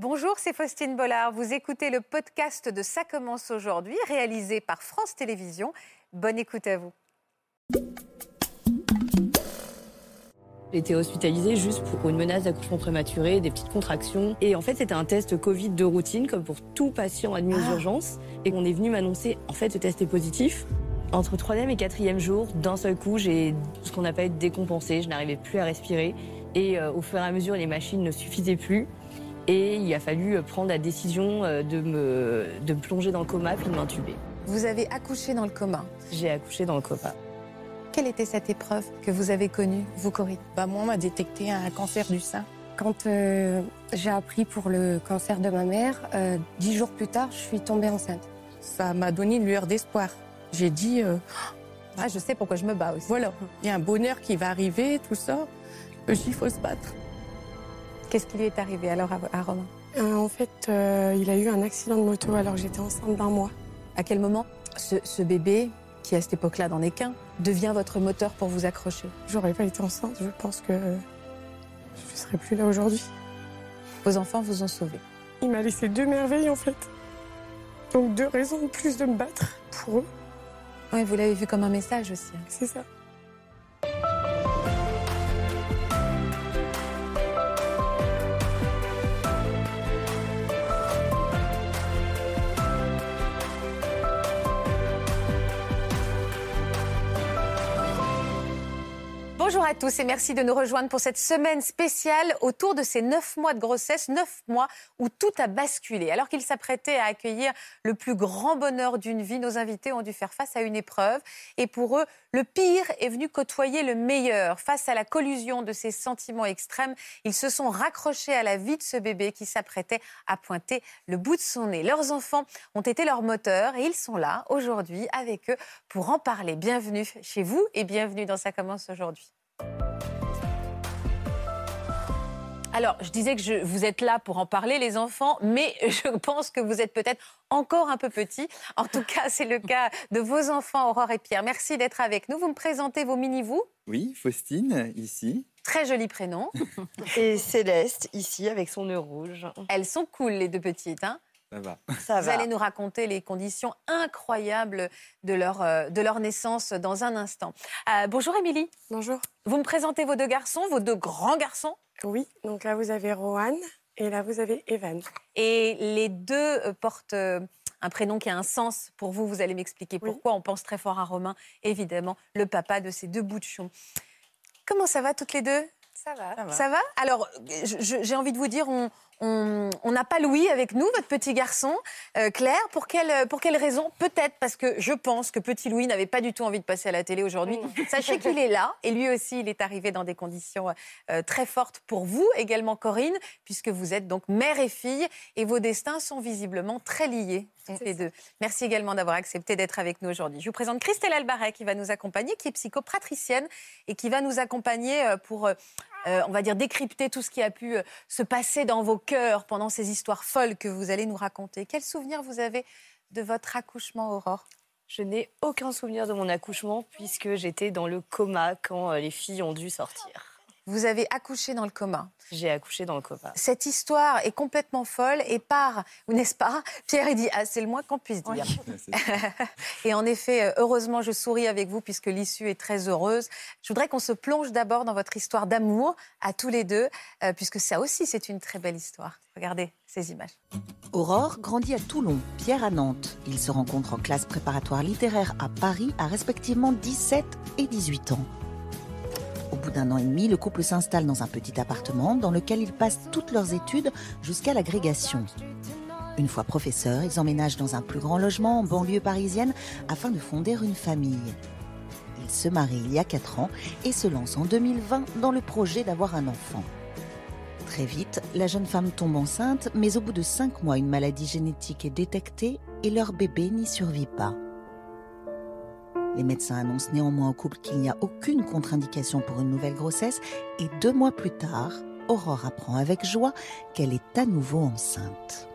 Bonjour, c'est Faustine Bollard. Vous écoutez le podcast de Ça commence aujourd'hui, réalisé par France Télévisions. Bonne écoute à vous. J'ai été hospitalisée juste pour une menace d'accouchement prématuré, des petites contractions. Et en fait, c'était un test Covid de routine, comme pour tout patient admis aux Ah. urgences. Et on est venu m'annoncer, en fait, ce test est positif. Entre troisième et quatrième jour, d'un seul coup, j'ai ce qu'on appelle décompensé. Je n'arrivais plus à respirer. Et euh, au fur et à mesure, les machines ne suffisaient plus. Et il a fallu prendre la décision euh, de me, de me plonger dans le coma puis de m'intuber. Vous avez accouché dans le coma. J'ai accouché dans le coma. Quelle était cette épreuve que vous avez connue, vous, Corinne? Bah, moi, on m'a détecté un cancer du sein. Quand euh, j'ai appris pour le cancer de ma mère, euh, dix jours plus tard, je suis tombée enceinte. Ça m'a donné une lueur d'espoir. J'ai dit, euh, Ah, je sais pourquoi je me bats aussi. voilà, il y a un bonheur qui va arriver, tout ça. Il faut se battre. Qu'est-ce qui lui est arrivé alors à, à Romain? Euh, en fait, euh, il a eu un accident de moto alors que j'étais enceinte d'un mois. À quel moment? Ce, ce bébé, qui à cette époque-là n'en est qu'un, devient votre moteur pour vous accrocher? J'aurais pas été enceinte, je pense que je serais plus là aujourd'hui. Vos enfants vous ont sauvé. Il m'a laissé deux merveilles en fait. Donc deux raisons de plus de me battre pour eux, Oui, vous l'avez vu comme un message aussi. hein. c'est ça. Bonjour à tous et merci de nous rejoindre pour cette semaine spéciale autour de ces neuf mois de grossesse, neuf mois où tout a basculé. Alors qu'ils s'apprêtaient à accueillir le plus grand bonheur d'une vie, nos invités ont dû faire face à une épreuve. Et pour eux, le pire est venu côtoyer le meilleur. Face à la collusion de ces sentiments extrêmes, ils se sont raccrochés à la vie de ce bébé qui s'apprêtait à pointer le bout de son nez. Leurs enfants ont été leur moteur et ils sont là aujourd'hui avec eux pour en parler. Bienvenue chez vous et bienvenue dans Ça commence aujourd'hui. Alors, je disais que je, vous êtes là pour en parler, les enfants, mais je pense que vous êtes peut-être encore un peu petits. En tout cas, c'est le cas de vos enfants, Aurore et Pierre. Merci d'être avec nous. Vous me présentez vos mini-vous. Oui, Faustine, ici. Très joli prénom. Et Céleste, ici, avec son nœud rouge. Elles sont cool, les deux petites. Hein Ça va. Ça vous allez nous raconter les conditions incroyables de leur, euh, de leur naissance dans un instant. Euh, bonjour, Émilie. Bonjour. Vous me présentez vos deux garçons, vos deux grands garçons? Oui, donc là vous avez Rohan et là vous avez Evan. Et les deux euh, portent euh, un prénom qui a un sens pour vous. Vous allez m'expliquer Oui. pourquoi. On pense très fort à Romain, évidemment, le papa de ces deux bouts de chon. Comment ça va toutes les deux? Ça va. Ça va? Ça va Alors, j'ai envie de vous dire, on on n'a pas Louis avec nous, votre petit garçon. Euh, Claire, pour quelle, pour quelle raison? Peut-être parce que je pense que petit Louis n'avait pas du tout envie de passer à la télé aujourd'hui. Sachez qu'il est là et lui aussi, il est arrivé dans des conditions euh, très fortes pour vous, également Corinne, puisque vous êtes donc mère et fille et vos destins sont visiblement très liés, toutes les deux. Merci également d'avoir accepté d'être avec nous aujourd'hui. Je vous présente Christelle Albaret qui va nous accompagner, qui est psychopratricienne et qui va nous accompagner euh, pour, euh, on va dire, décrypter tout ce qui a pu se passer dans vos pendant ces histoires folles que vous allez nous raconter. Quel souvenir vous avez de votre accouchement, Aurore? Je n'ai aucun souvenir de mon accouchement puisque j'étais dans le coma quand euh, les filles ont dû sortir. Vous avez accouché dans le coma. J'ai accouché dans le coma. Cette histoire est complètement folle et part, n'est-ce pas Pierre, il dit, ah, c'est le moins qu'on puisse dire. Et en effet, euh, heureusement, je souris avec vous puisque l'issue est très heureuse. Je voudrais qu'on se plonge d'abord dans votre histoire d'amour à tous les deux, euh, puisque ça aussi, c'est une très belle histoire. Regardez ces images. Aurore grandit à Toulon, Pierre à Nantes. Ils se rencontrent en classe préparatoire littéraire à Paris à respectivement 17 et 18 ans. Au bout d'un an et demi, le couple s'installe dans un petit appartement dans lequel ils passent toutes leurs études jusqu'à l'agrégation. Une fois professeurs, ils emménagent dans un plus grand logement en banlieue parisienne afin de fonder une famille. Ils se marient il y a 4 ans et se lancent en 2020 dans le projet d'avoir un enfant. Très vite, la jeune femme tombe enceinte, mais au bout de 5 mois, une maladie génétique est détectée et leur bébé n'y survit pas. Les médecins annoncent néanmoins au couple qu'il n'y a aucune contre-indication pour une nouvelle grossesse et deux mois plus tard, Aurore apprend avec joie qu'elle est à nouveau enceinte.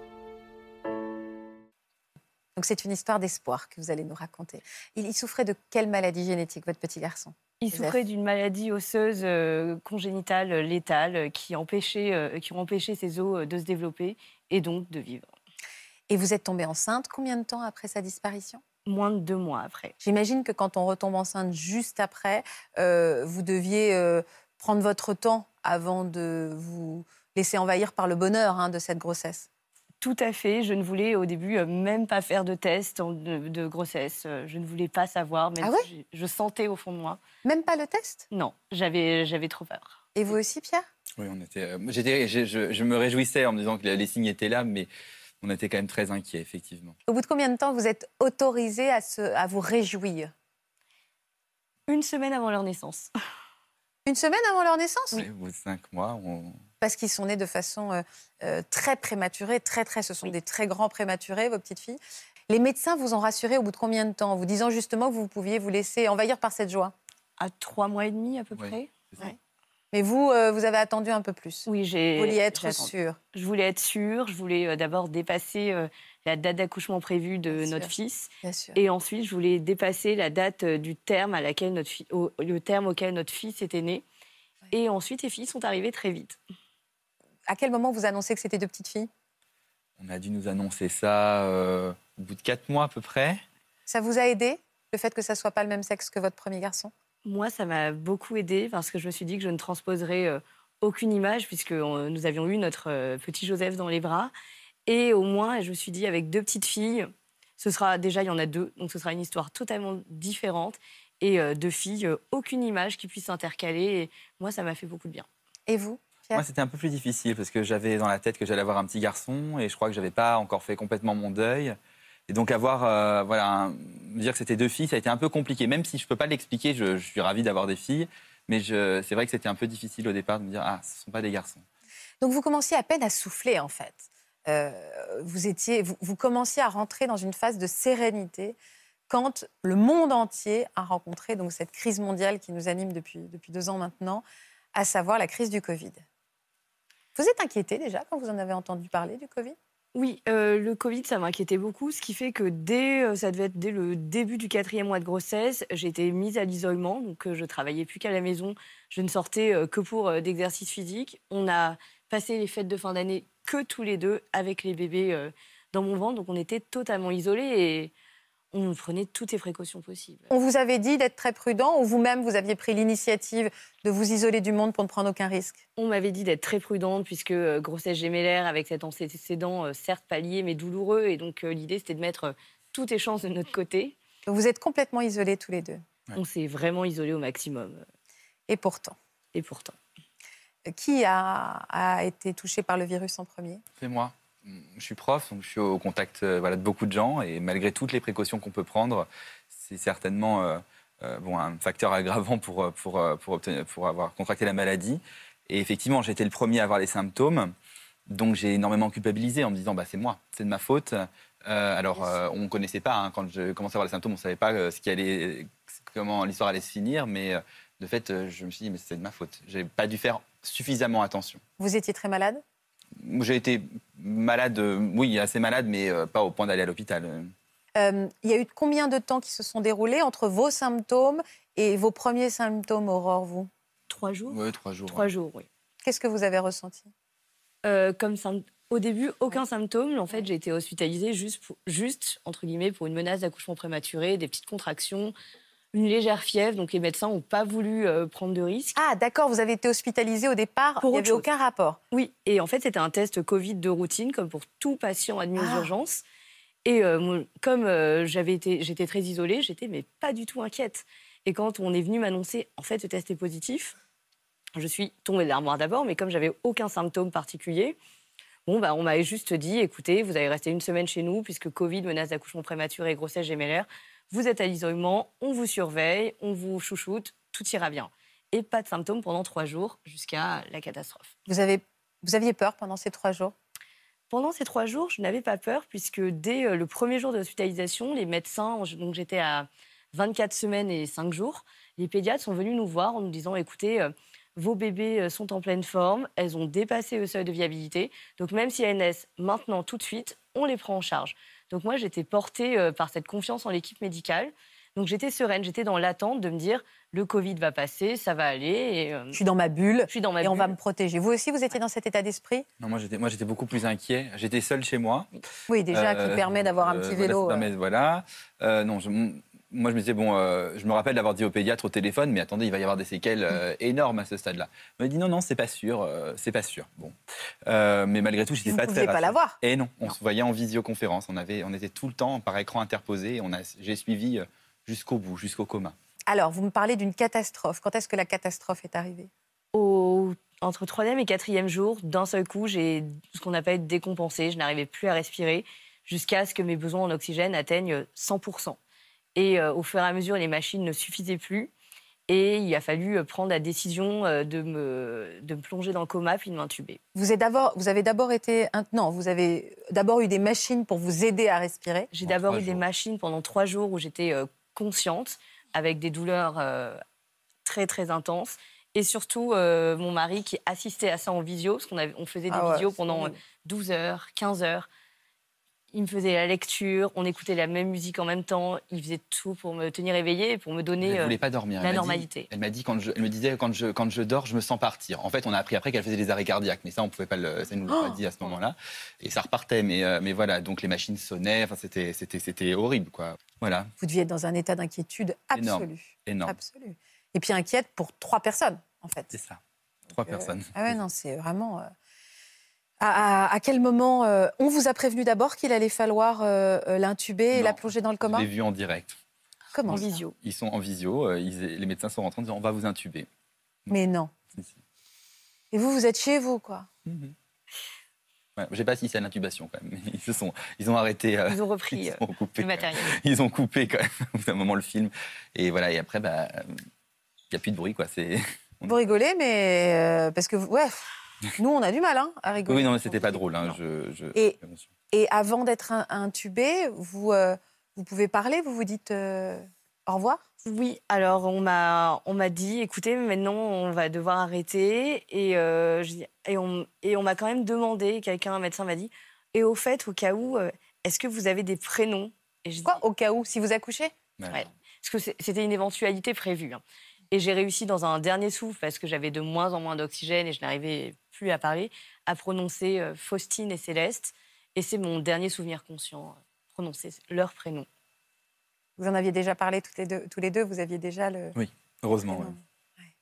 Donc c'est une histoire d'espoir que vous allez nous raconter. Il, il souffrait de quelle maladie génétique, votre petit garçon Il Joseph? souffrait d'une maladie osseuse euh, congénitale euh, létale euh, qui, empêchait, euh, qui empêchait ses os de se développer et donc de vivre. Et vous êtes tombée enceinte combien de temps après sa disparition? Moins de deux mois après. J'imagine que quand on retombe enceinte juste après, euh, vous deviez euh, prendre votre temps avant de vous laisser envahir par le bonheur hein, de cette grossesse. Tout à fait. Je ne voulais au début euh, même pas faire de test de, de grossesse. Je ne voulais pas savoir, même Ah ouais? si je, je sentais au fond de moi. Même pas le test? Non, j'avais j'avais trop peur. Et vous aussi, Pierre? Oui, on était. euh, j'étais- je, je- je me réjouissais en me disant que les signes étaient là, mais on était quand même très inquiets, effectivement. Au bout de combien de temps vous êtes autorisé à, se, à vous réjouir? Une semaine avant leur naissance. Une semaine avant leur naissance? Et Au bout de cinq mois, on... Parce qu'ils sont nés de façon euh, euh, très prématurée, très très, ce sont Oui. des très grands prématurés, vos petites filles. Les médecins vous ont rassuré au bout de combien de temps? En vous disant justement que vous pouviez vous laisser envahir par cette joie? À trois mois et demi à peu Oui. près. Ouais. Mais vous, euh, vous avez attendu un peu plus. Oui, j'ai. Vous vouliez être j'ai attendu. sûr. Je voulais être sûre. Je voulais euh, d'abord dépasser euh, la date d'accouchement prévue de Bien notre sûr. fils. Bien sûr. Et ensuite, je voulais dépasser la date euh, du terme à laquelle notre fi- au, le terme auquel notre fils était né. Et ensuite, les filles sont arrivées très vite. À quel moment vous annoncez que c'était deux petites filles? On a dû nous annoncer ça euh, au bout de quatre mois à peu près. Ça vous a aidé, le fait que ça soit pas le même sexe que votre premier garçon? Moi, ça m'a beaucoup aidé parce que je me suis dit que je ne transposerais euh, aucune image puisque euh, nous avions eu notre euh, petit Joseph dans les bras. Et au moins, je me suis dit, avec deux petites filles, ce sera déjà, il y en a deux, donc ce sera une histoire totalement différente. Et euh, deux filles, aucune image qui puisse s'intercaler. Et moi, ça m'a fait beaucoup de bien. Et vous Pierre? Moi, c'était un peu plus difficile parce que j'avais dans la tête que j'allais avoir un petit garçon et je crois que j'avais pas encore fait complètement mon deuil. Et donc avoir, euh, voilà, un- dire que c'était deux filles, ça a été un peu compliqué. Même si je peux pas l'expliquer, je, suis ravi d'avoir des filles, mais c'est vrai que c'était un peu difficile au départ de me dire ah, ce sont pas des garçons. Donc vous commenciez à peine à souffler en fait. Euh, vous, étiez, vous commenciez à rentrer dans une phase de sérénité quand le monde entier a rencontré donc cette crise mondiale qui nous anime depuis, depuis deux ans maintenant, à savoir la crise du Covid. Vous êtes inquiété déjà quand vous en avez entendu parler du Covid? Oui, euh, le Covid, ça m'inquiétait beaucoup, ce qui fait que dès, euh, ça devait être dès le début du quatrième mois de grossesse, été mise à l'isolement, donc euh, je travaillais plus qu'à la maison, je ne sortais que pour d'exercices physiques. On a passé les fêtes de fin d'année que tous les deux avec les bébés dans mon ventre, donc on était totalement isolés on prenait toutes les précautions possibles. On vous avait dit d'être très prudent ou vous-même vous aviez pris l'initiative de vous isoler du monde pour ne prendre aucun risque? On m'avait dit d'être très prudente puisque euh, grossesse gémellaire avec cet antécédent euh, certes pallié mais douloureux et donc euh, l'idée c'était de mettre euh, toutes les chances de notre côté. Donc Vous êtes complètement isolés tous les deux. Ouais. On s'est vraiment isolé au maximum. Et pourtant, Et pourtant. qui a, a été touché par le virus en premier? C'est moi. Je suis prof, donc je suis au contact euh, voilà, de beaucoup de gens et malgré toutes les précautions qu'on peut prendre, c'est certainement euh, euh, bon, un facteur aggravant pour, pour, pour, obtenir- pour avoir contracté la maladie. Et effectivement, j'étais le premier à avoir les symptômes, donc j'ai énormément culpabilisé en me disant bah, c'est moi, c'est de ma faute. Euh, alors, on ne connaissait pas, hein, quand je commençais à avoir les symptômes, on ne savait pas ce qui allait, comment l'histoire allait se finir, mais de fait, je me suis dit mais c'est de ma faute. J'ai pas dû faire suffisamment attention. Vous étiez très malade? J'ai été malade, euh, oui, assez malade, mais euh, pas au point d'aller à l'hôpital. Euh, Euh, il y a eu combien de temps qui se sont déroulés entre vos symptômes et vos premiers symptômes, Aurore, vous? Trois jours? Ouais, trois jours. Trois jours, oui. Qu'est-ce que vous avez ressenti? Euh, comme Au début, aucun symptôme. En fait, j'ai été hospitalisée juste, pour- juste, entre guillemets, pour une menace d'accouchement prématuré, des petites contractions, une légère fièvre. Donc les médecins n'ont pas voulu euh, prendre de risques. Ah, d'accord, vous avez été hospitalisé au départ, Pour il n'y avait chose. aucun rapport. Oui, et en fait, c'était un test Covid de routine, comme pour tout patient admis aux Ah. urgences. Et euh, comme euh, j'avais été, j'étais très isolée, j'étais mais pas du tout inquiète. Et quand on est venu m'annoncer, en fait, le test est positif, je suis tombée de l'armoire d'abord, mais comme j'avais aucun symptôme particulier, bon, bah, on m'avait juste dit, écoutez, vous allez rester une semaine chez nous, puisque Covid, menace d'accouchement prématuré et grossesse gémellaire, vous êtes à l'isolement, on vous surveille, on vous chouchoute, tout ira bien. Et pas de symptômes pendant trois jours, jusqu'à la catastrophe. Vous, avez, vous aviez peur pendant ces trois jours? Pendant ces trois jours, je n'avais pas peur puisque dès euh, le premier jour de l'hospitalisation, les médecins, donc j'étais à 24 semaines et 5 jours, les pédiatres sont venus nous voir en nous disant écoutez, euh, vos bébés euh, sont en pleine forme, elles ont dépassé le seuil de viabilité, donc même si elles naissent maintenant tout de suite, on les prend en charge. Donc moi, j'étais portée euh, par cette confiance en l'équipe médicale. Donc j'étais sereine, j'étais dans l'attente de me dire le Covid va passer, ça va aller. Et, euh, Je suis dans ma bulle je suis dans ma et on va me protéger. Vous aussi, vous étiez dans cet état d'esprit? Non, moi j'étais, moi j'étais beaucoup plus inquiet. J'étais seul chez moi. Oui, déjà, Euh, qui permet d'avoir un euh, petit voilà, vélo. ça euh. permet- voilà. Euh, non, je- moi je me disais, bon, euh, je me rappelle d'avoir dit au pédiatre au téléphone, mais attendez, il va y avoir des séquelles euh, énormes à ce stade-là. Il m'a dit, non, non, c'est pas sûr, euh, c'est pas sûr. Bon. Euh, mais malgré tout, j'étais Vous pas ne très pouviez pas l'avoir. Et non, on se voyait en visioconférence. On, avait, on était tout le temps par écran interposé. et On a, j'ai suivi jusqu'au bout, jusqu'au coma. Alors, vous me parlez d'une catastrophe. Quand est-ce que la catastrophe est arrivée? Au- entre troisième et quatrième jour, d'un seul coup, j'ai ce qu'on appelle décompensé. Je n'arrivais plus à respirer jusqu'à ce que mes besoins en oxygène atteignent 100%. Et euh, au fur et à mesure, les machines ne suffisaient plus. Et il a fallu euh, prendre la décision euh, de me, de me plonger dans le coma puis de m'intuber. vous, avez d'abord été. Non, vous avez d'abord eu des machines pour vous aider à respirer. J'ai d'abord eu des machines pendant trois jours où j'étais euh, consciente, avec des douleurs euh, très très intenses. Et surtout, euh, mon mari qui assistait à ça en visio, parce qu'on on faisait des Ah ouais, visios pendant horrible. 12 heures, 15 heures. Il me faisait la lecture, on écoutait la même musique en même temps. Il faisait tout pour me tenir éveillée et pour me donner ne euh, voulait pas dormir. la Elle m'a dit- normalité. elle m'a dit, quand je, elle me disait, quand je, quand je dors, je me sens partir. En fait, on a appris après qu'elle faisait des arrêts cardiaques, mais ça, on pouvait pas le, ça nous l'a pas dit à ce moment-là. Et ça repartait, mais, euh, mais voilà. Donc les machines sonnaient. Enfin, c'était, c'était, c'était horrible, quoi. Voilà, Vous deviez être dans un état d'inquiétude Énorme. absolu. énorme. Absolu. Et puis inquiète pour trois personnes, en fait. C'est ça. Trois Euh, personnes. Ah ouais, non, c'est vraiment. À, à- à quel moment euh, on vous a prévenu d'abord qu'il allait falloir euh, euh, l'intuber et Non. la plonger dans le Je coma l'ai vu en direct. Comment en visio. Ils sont en visio. euh, ils- les médecins sont rentrés en disant, on va vous intuber. Mais non. Si, si. Et vous, vous êtes chez vous, quoi. Mhm. Ouais, je sais pas si c'est à l'intubation quand même. mais Ils se sont, ils ont arrêté. euh, Ils ont repris ils ont coupé. le matériel. Ils ont coupé quand même au bout d'un moment le film. Et voilà. Et après, bah, il n'y a plus de bruit, quoi. C'est. Vous rigolez, mais. euh, parce que, ouais, nous, on a du mal hein, à rigoler. Oui, non, mais c'était pas drôle. Hein, je, je- Et-. Et avant d'être in- intubé, vous, euh, vous pouvez parler, vous vous dites euh, au revoir? Oui, alors on m'a on m'a dit, écoutez, maintenant on va devoir arrêter et euh, je et on et on m'a quand même demandé, quelqu'un, un médecin m'a dit, et au fait, au cas où, est-ce que vous avez des prénoms? Et je dis, Quoi Au cas où, si vous accouchez? Ouais. parce que c'était une éventualité prévue. hein. Et j'ai réussi dans un dernier souffle, parce que j'avais de moins en moins d'oxygène et je n'arrivais plus à parler, à prononcer euh, Faustine et Céleste. Et c'est mon dernier souvenir conscient, euh, prononcer leur prénom. Vous en aviez déjà parlé toutes les deux, tous les deux, vous aviez déjà le. Heureusement. ouais. Ouais.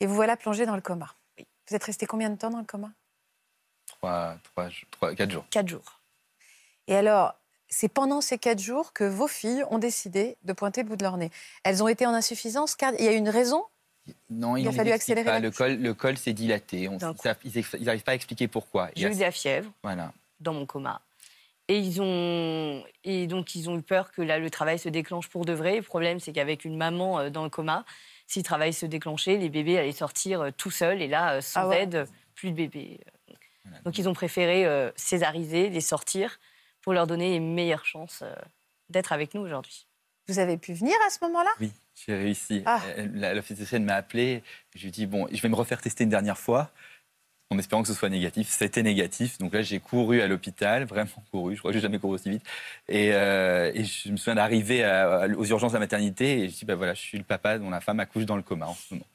Et vous voilà plongé dans le coma. Oui. Vous êtes resté combien de temps dans le coma? Trois, trois, trois, quatre jours. Quatre jours. Et alors, c'est pendant ces quatre jours que vos filles ont décidé de pointer le bout de leur nez. Elles ont été en insuffisance car il y a une raison. Non, Il a fallu accélérer pas. la Le col, le col s'est dilaté. On- ils n'arrivent pas à expliquer pourquoi. J'ai eu de la fièvre. Voilà. dans mon coma. Et ils ont et donc ils ont eu peur que là le travail se déclenche pour de vrai. Le problème c'est qu'avec une maman euh, dans le coma, si le travail se déclenchait, les bébés allaient sortir euh, tout seuls et là euh, sans Ah ouais. aide, plus de bébés. Voilà. Donc ils ont préféré euh, césariser, les sortir pour leur donner les meilleures chances euh, d'être avec nous aujourd'hui. Vous avez pu venir à ce moment-là? Oui, j'ai réussi. Ah. Elle- La, l'officicienne m'a appelé. Je lui ai dit bon, je vais me refaire tester une dernière fois, en espérant que ce soit négatif. C'était négatif. Donc là, j'ai couru à l'hôpital, vraiment couru. Je crois que j'ai jamais couru aussi vite. Et, euh, et je me souviens d'arriver aux urgences de la maternité et je dis bah voilà, je suis le papa dont la femme accouche dans le coma en ce moment.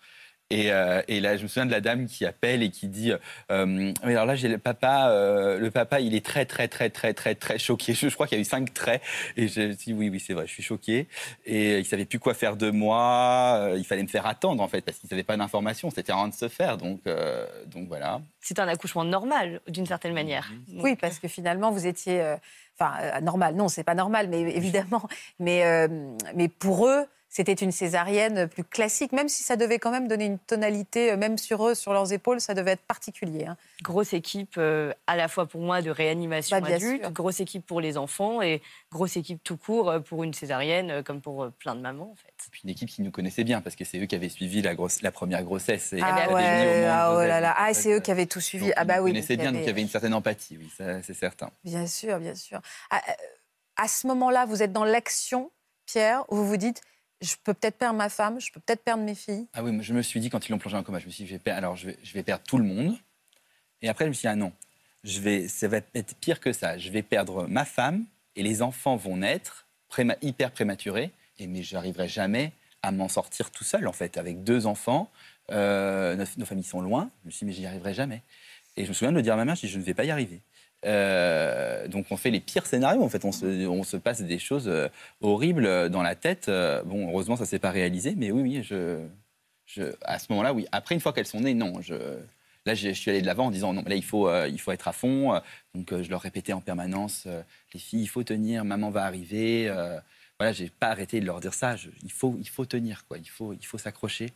Et, euh, et là, je me souviens de la dame qui appelle et qui dit euh, alors là, j'ai le papa. euh, le papa, il est très, très, très, très, très, très choqué. Je, je crois qu'il y a eu cinq traits. Et je dis Oui, oui, c'est vrai, je suis choqué. Et il savait plus quoi faire de moi. Il fallait me faire attendre, en fait, parce qu'il savait pas d'informations. C'était rien de se faire. Donc, euh, donc voilà. C'est un accouchement normal d'une certaine manière. Donc, Oui, parce que finalement, vous étiez. Enfin, euh, normal. Non, c'est pas normal, mais évidemment. Mais, euh, mais pour eux, c'était une césarienne plus classique, même si ça devait quand même donner une tonalité, euh, même sur eux, sur leurs épaules, ça devait être particulier. hein. grosse équipe euh, à la fois pour moi de réanimation Bah, adulte, sûr. grosse équipe pour les enfants et grosse équipe tout court euh, pour une césarienne comme pour plein de mamans en fait. Puis une équipe qui nous connaissait bien, parce que c'est eux qui avaient suivi la, grosse, la première grossesse. Et Ah, ouais, ah, oh là là. Ah, c'est eux qui avaient tout suivi. donc, Ah bah oui. connaissaient bien, donc il y avait- avait une certaine empathie, oui, c'est certain. Bien sûr, bien sûr. À, à ce moment-là, vous êtes dans l'action, Pierre, où vous vous dites, je peux peut-être perdre ma femme, je peux peut-être perdre mes filles. Ah oui, je me suis dit, quand ils l'ont plongé en coma, je me suis dit, je vais perdre, alors je vais, je vais perdre tout le monde. Et après, je me suis dit, ah non, je vais, ça va être pire que ça. Je vais perdre ma femme et les enfants vont naître hyper prématurés. et mais j'arriverai jamais à m'en sortir tout seul, en fait, avec deux enfants. Euh, nos, nos familles sont loin. Je me suis dit, mais j'y arriverai jamais. Et je me souviens de le dire à ma mère, je dis, je ne vais pas y arriver. Euh, donc on fait les pires scénarios, en fait, on se, passe des choses euh, horribles dans la tête. Euh, bon, heureusement, ça s'est pas réalisé, mais oui, oui, à ce moment-là, oui. Après, une fois qu'elles sont nées, non. Je, là, je, suis allé de l'avant en disant, non, là, il faut, euh, il faut être à fond. Euh, Donc, euh, je leur répétais en permanence, euh, les filles, il faut tenir, maman va arriver. Euh, voilà, j'ai pas arrêté de leur dire ça. Il, faut, il faut tenir, quoi. Il faut, il faut s'accrocher.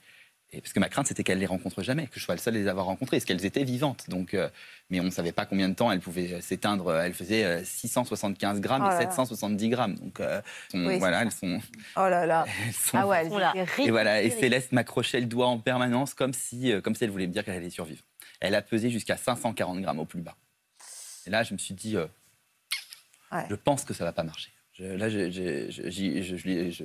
Et parce que ma crainte, c'était qu'elles les rencontrent jamais, que je sois le seul à les avoir rencontrées, parce qu'elles étaient vivantes. Donc, euh, mais on ne savait pas combien de temps elles pouvaient euh, s'éteindre. Elles faisaient euh, 675 grammes Oh là et là. 770 grammes. Donc, euh, sont- Oui, voilà, elles sont, Oh là là. elles sont Ah ouais, elles Voilà. étaient et voilà, et. Céleste m'accrochait le doigt en permanence comme si, euh, comme si elle voulait me dire qu'elle allait survivre. Elle a pesé jusqu'à 540 grammes au plus bas. Et là, je me suis dit, euh, Ouais. je pense que ça va pas marcher. Je, là, je, je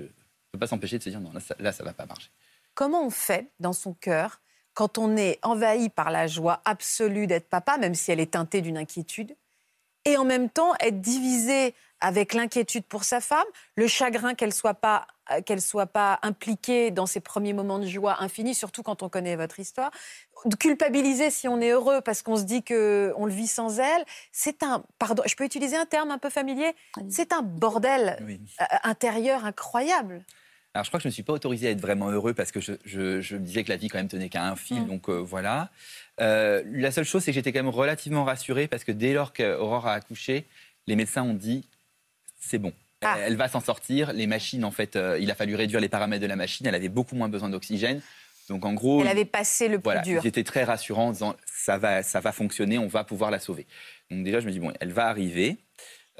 peux pas s'empêcher de se dire, non, là, ça, là, ça va pas marcher. Comment on fait dans son cœur quand on est envahi par la joie absolue d'être papa, même si elle est teintée d'une inquiétude, et en même temps être divisé avec l'inquiétude pour sa femme, le chagrin qu'elle soit pas euh, qu'elle soit pas impliquée dans ses premiers moments de joie infinie, surtout quand on connaît votre histoire, de culpabiliser si on est heureux parce qu'on se dit que on le vit sans elle, c'est un pardon, je peux utiliser un terme un peu familier, c'est un bordel Oui. euh, intérieur incroyable. Alors, je crois que je ne me suis pas autorisé à être vraiment heureux parce que je, je- je me disais que la vie, quand même, tenait qu'à un fil. Mm. Donc, euh, voilà. Euh, la seule chose, c'est que j'étais quand même relativement rassuré parce que dès lors qu'Aurore a accouché, les médecins ont dit c'est bon. Ah. Elle va s'en sortir. Les machines, en fait, euh, il a fallu réduire les paramètres de la machine. Elle avait beaucoup moins besoin d'oxygène. Donc, en gros, Elle avait passé le plus voilà, dur. ils étaient très rassurants en disant ça va, ça va fonctionner, on va pouvoir la sauver. Donc, déjà, je me dis bon, elle va arriver.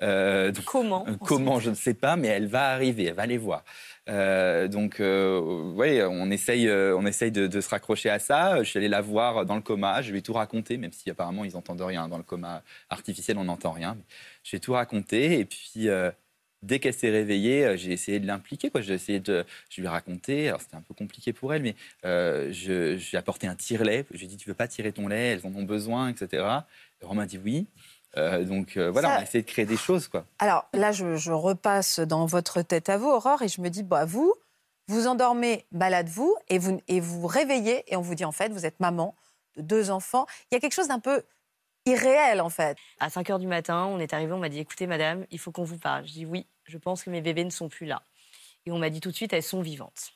Euh, donc, Comment? euh, Comment, je ne sais pas, mais elle va arriver, elle va les voir. Euh, donc, euh, ouais, on essaye, euh, on essaye de, se raccrocher à ça. Je suis allé la voir dans le coma, je lui ai tout raconté, même si apparemment ils n'entendent rien. Dans le coma artificiel, on n'entend rien. Je lui ai tout raconté, et puis euh, dès qu'elle s'est réveillée, j'ai essayé de l'impliquer. J'ai essayé de, je lui ai raconté. Alors c'était un peu compliqué pour elle, mais euh, je, je lui ai apporté un tire-lait. Je lui ai dit, tu veux pas tirer ton lait? Elles en ont besoin, etc. Et Romain dit oui. Euh, donc euh, voilà, Ça- on a essayé de créer des choses, quoi. Alors là, je, je repasse dans votre tête à vous, Aurore, et je me dis, bah, vous, vous endormez malade, vous, et vous, et vous réveillez, et on vous dit, en fait, vous êtes maman de deux enfants. Il y a quelque chose d'un peu irréel, en fait. À 5 h du matin, on est arrivé, on m'a dit écoutez, madame, il faut qu'on vous parle. Je dis oui, je pense que mes bébés ne sont plus là. Et on m'a dit tout de suite elles sont vivantes.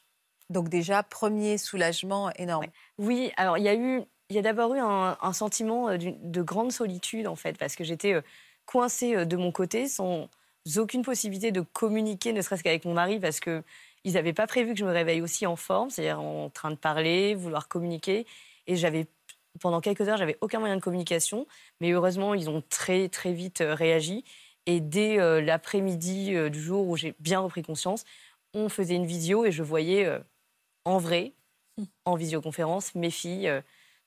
Donc déjà, premier soulagement énorme. Ouais. Oui, alors il y a eu, il y a d'abord eu un, un sentiment euh, de grande solitude en fait, parce que j'étais euh, coincée euh, de mon côté, sans aucune possibilité de communiquer, ne serait-ce qu'avec mon mari, parce que ils n'avaient pas prévu que je me réveille aussi en forme, c'est-à-dire en train de parler, vouloir communiquer, et j'avais pendant quelques heures, j'avais aucun moyen de communication, mais heureusement, ils ont très très vite réagi. Et dès euh, l'après-midi euh, du jour où j'ai bien repris conscience, on faisait une visio et je voyais euh, en vrai, en visioconférence, mes filles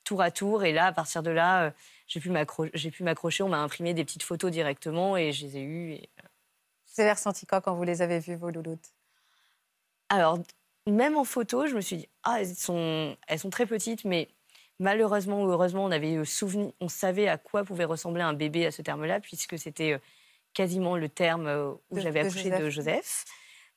tour à tour. Et là, à partir de là, euh, j'ai pu m'accrocher. On m'a imprimé des petites photos directement et je les ai eues. et- Vous avez ressenti quoi quand vous les avez vus, vos louloutes? Alors, même en photo, je me suis dit, ah, elles sont, elles sont très petites, mais malheureusement ou heureusement, on avait euh, souvenu, on savait à quoi pouvait ressembler un bébé à ce terme-là, puisque c'était euh, quasiment le terme euh, où De- j'avais de accouché Joseph. de Joseph.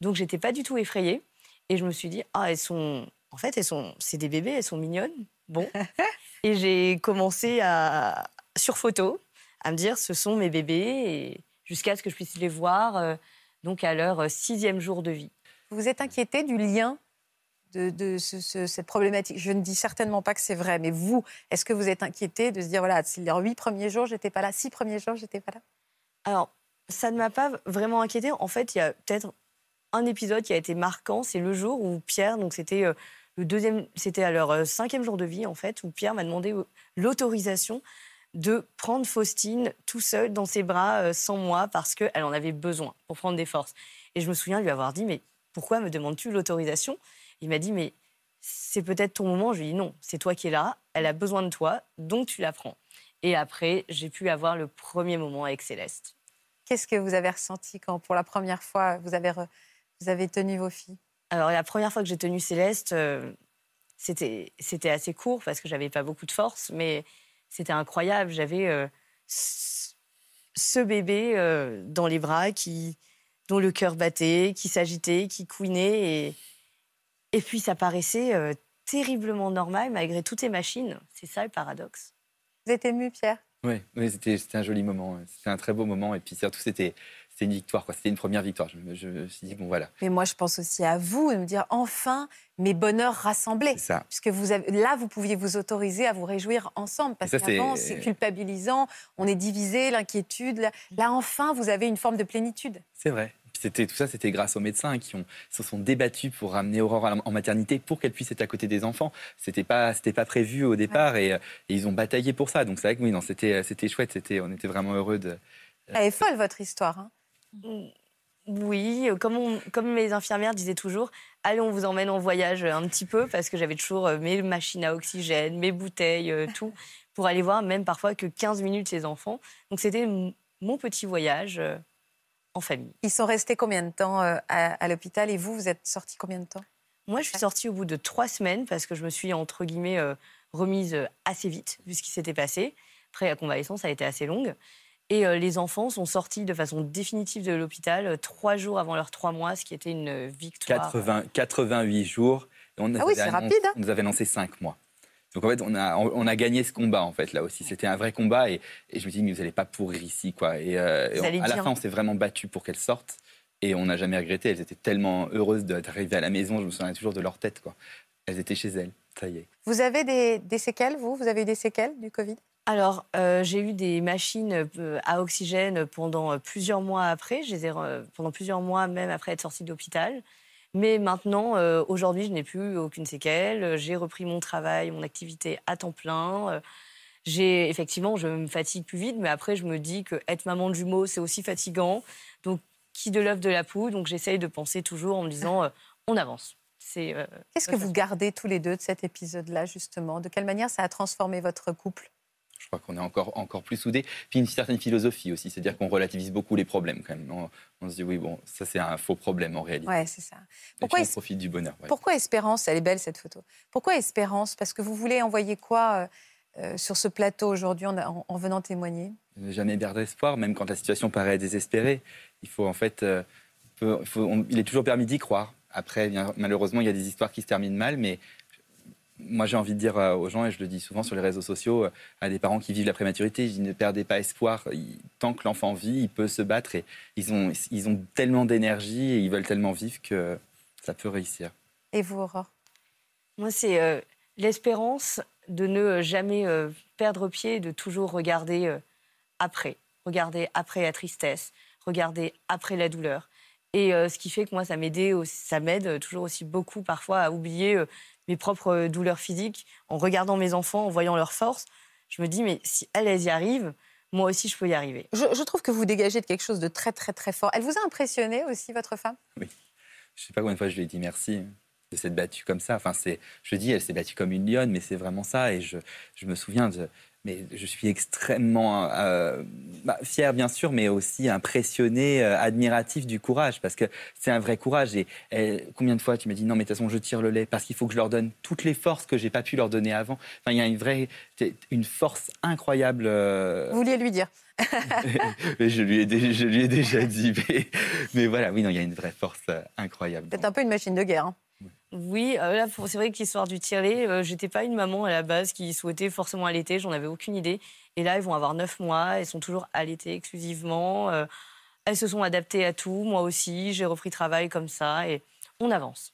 Donc, j'étais pas du tout effrayée. Et je me suis dit, ah, elles sont. En fait, elles sont. C'est des bébés, elles sont mignonnes. Bon. et j'ai commencé à, sur photo, à me dire, ce sont mes bébés, jusqu'à ce que je puisse les voir, euh, donc à leur euh, sixième jour de vie. Vous vous êtes inquiété du lien de, de ce- ce- cette problématique? Je ne dis certainement pas que c'est vrai, mais vous, est-ce que vous êtes inquiété de se dire, voilà, si les huit premiers jours, j'étais pas là, six premiers jours, j'étais pas là? Alors, ça ne m'a pas vraiment inquiétée. En fait, il y a peut-être un épisode qui a été marquant. C'est le jour où Pierre, donc c'était euh, le deuxième, c'était à leur euh, cinquième jour de vie, en fait, où Pierre m'a demandé euh, l'autorisation de prendre Faustine tout seul dans ses bras euh, sans moi parce qu'elle en avait besoin pour prendre des forces. Et je me souviens lui avoir dit, mais pourquoi me demandes-tu l'autorisation? Il m'a dit, mais c'est peut-être ton moment. Je lui ai dit, non, c'est toi qui es là, elle a besoin de toi, donc tu la prends. Et après, j'ai pu avoir le premier moment avec Céleste. Qu'est-ce que vous avez ressenti quand, pour la première fois, vous avez, vous avez tenu vos filles? Alors, la première fois que j'ai tenu Céleste, euh, c'était c'était assez court parce que j'avais pas beaucoup de force, mais c'était incroyable. J'avais euh, ce bébé euh, dans les bras qui dont le cœur battait, qui s'agitait, qui couinait. Et, et puis ça paraissait euh, terriblement normal malgré toutes ces machines. C'est ça le paradoxe. Vous êtes ému, Pierre? Oui, oui c'était c'était un joli moment. C'était un très beau moment. Et puis surtout, c'était c'était une victoire. quoi. C'était une première victoire. Je me, je me suis dit, bon, voilà, Mais moi, je pense aussi à vous, de me dire enfin mes bonheurs rassemblés. c'est ça. Puisque vous avez, là, vous pouviez vous autoriser à vous réjouir ensemble. Parce qu'avant, c'est culpabilisant, on est divisé, l'inquiétude. Là, là, enfin, vous avez une forme de plénitude. C'est vrai. C'était, tout ça, c'était grâce aux médecins qui ont, se sont débattus pour ramener Aurore en maternité pour qu'elle puisse être à côté des enfants. C'était pas, c'était pas prévu au départ et, euh, et ils ont bataillé pour ça. Donc c'est vrai que oui, non, c'était, c'était chouette. C'était, on était vraiment heureux de. Elle est folle, votre histoire. hein. Oui, comme, on- comme mes infirmières disaient toujours, allez, on vous emmène en voyage euh, un petit peu, parce que j'avais toujours euh, mes machines à oxygène, mes bouteilles, euh, tout, pour aller voir même parfois que 15 minutes ces enfants. Donc c'était mon petit voyage en famille. Ils sont restés combien de temps à, à l'hôpital et vous, vous êtes sorti combien de temps? Moi, je suis sortie au bout de trois semaines parce que je me suis, entre guillemets, remise assez vite, vu ce qui s'était passé. Après, la convalescence a été assez longue. Et euh, les enfants sont sortis de façon définitive de l'hôpital euh, trois jours avant leurs trois mois, ce qui était une euh, victoire. 80, 88 jours. Et on Ah oui, c'est rapide, hein. On nous avait annoncé 5 mois. Donc en fait, on a, on, on a gagné ce combat en fait là aussi. C'était un vrai combat et, et je me dis mais vous n'allez pas pourrir ici quoi. Et, euh, on- à la fin, on s'est vraiment battu pour qu'elles sortent et on n'a jamais regretté. Elles étaient tellement heureuses de- d'arriver à la maison. Je me souviens toujours de leur tête quoi. Elles étaient chez elles. Ça y est. Vous avez des, des séquelles, vous? Vous avez eu des séquelles du Covid? Alors, euh, j'ai eu des machines euh, à oxygène pendant plusieurs mois après. Je les ai, pendant plusieurs mois, même après être sortie de l'hôpital. Mais maintenant, euh, aujourd'hui, je n'ai plus aucune séquelle. J'ai repris mon travail, mon activité à temps plein. J'ai effectivement, je me fatigue plus vite, mais après, je me dis que être maman de jumeaux, c'est aussi fatigant. Donc, qui de l'œuf de la poule. Donc, j'essaye de penser toujours en me disant, euh, on avance. C'est euh, Qu'est-ce que vous gardez tous les deux de cet épisode-là, justement? De quelle manière ça a transformé votre couple? Je crois qu'on est encore, encore plus soudés. Puis une certaine philosophie aussi, c'est-à-dire qu'on relativise beaucoup les problèmes quand même. On, on se dit oui bon, ça c'est un faux problème en réalité. Ouais, c'est ça. Et Pourquoi puis on profite du bonheur. ouais. Pourquoi Espérance Elle est belle cette photo? Pourquoi Espérance? Parce que vous voulez envoyer quoi euh, euh, sur ce plateau aujourd'hui en, en- en venant témoigner? Ne jamais perdre espoir, même quand la situation paraît désespérée. Il faut en fait, euh, faut- faut- on- il est toujours permis d'y croire. Après, bien, malheureusement, il y a des histoires qui se terminent mal, mais moi j'ai envie de dire euh, aux gens, et je le dis souvent sur les réseaux sociaux, euh, à des parents qui vivent la prématurité, je dis, ne perdez pas espoir. Il- tant que l'enfant vit, il peut se battre et ils ont, ils ont tellement d'énergie et ils veulent tellement vivre que ça peut réussir. Et vous, Aurore? Moi, c'est euh, l'espérance de ne jamais euh, perdre pied et de toujours regarder euh, après. Regarder après la tristesse, regarder après la douleur. Et euh, ce qui fait que moi, ça m'aide toujours aussi beaucoup parfois à oublier euh, mes propres euh, douleurs physiques en regardant mes enfants, en voyant leurs forces. Je me dis, mais si elles, elles y arrivent, moi aussi, je peux y arriver. je, je trouve que vous dégagez de quelque chose de très, très, très fort. Elle vous a impressionné aussi, votre femme? Je sais pas combien de fois je lui ai dit merci de s'être battue comme ça. Enfin, c'est, je dis, elle s'est battue comme une lionne, mais c'est vraiment ça. Et je, je me souviens de, mais je suis extrêmement euh, bah, fier, bien sûr, mais aussi impressionné, euh, admiratif du courage, parce que c'est un vrai courage. Et combien de fois tu m'as dit non, mais de toute façon, je tire le lait parce qu'il faut que je leur donne toutes les forces que j'ai pas pu leur donner avant. Enfin, il y a une vraie, une force incroyable. euh, Vous vouliez lui dire mais je lui ai, dé- je lui ai déjà dit, mais, mais voilà, oui, non, il y a une vraie force euh, incroyable. Êtes un peu une machine de guerre. hein. Oui, euh, là, c'est vrai que l'histoire du tirelet, euh, j'étais pas une maman à la base qui souhaitait forcément allaiter, j'en avais aucune idée. Et là, elles vont avoir neuf mois, elles sont toujours allaitées exclusivement. euh, elles se sont adaptées à tout, moi aussi, j'ai repris travail comme ça et on avance.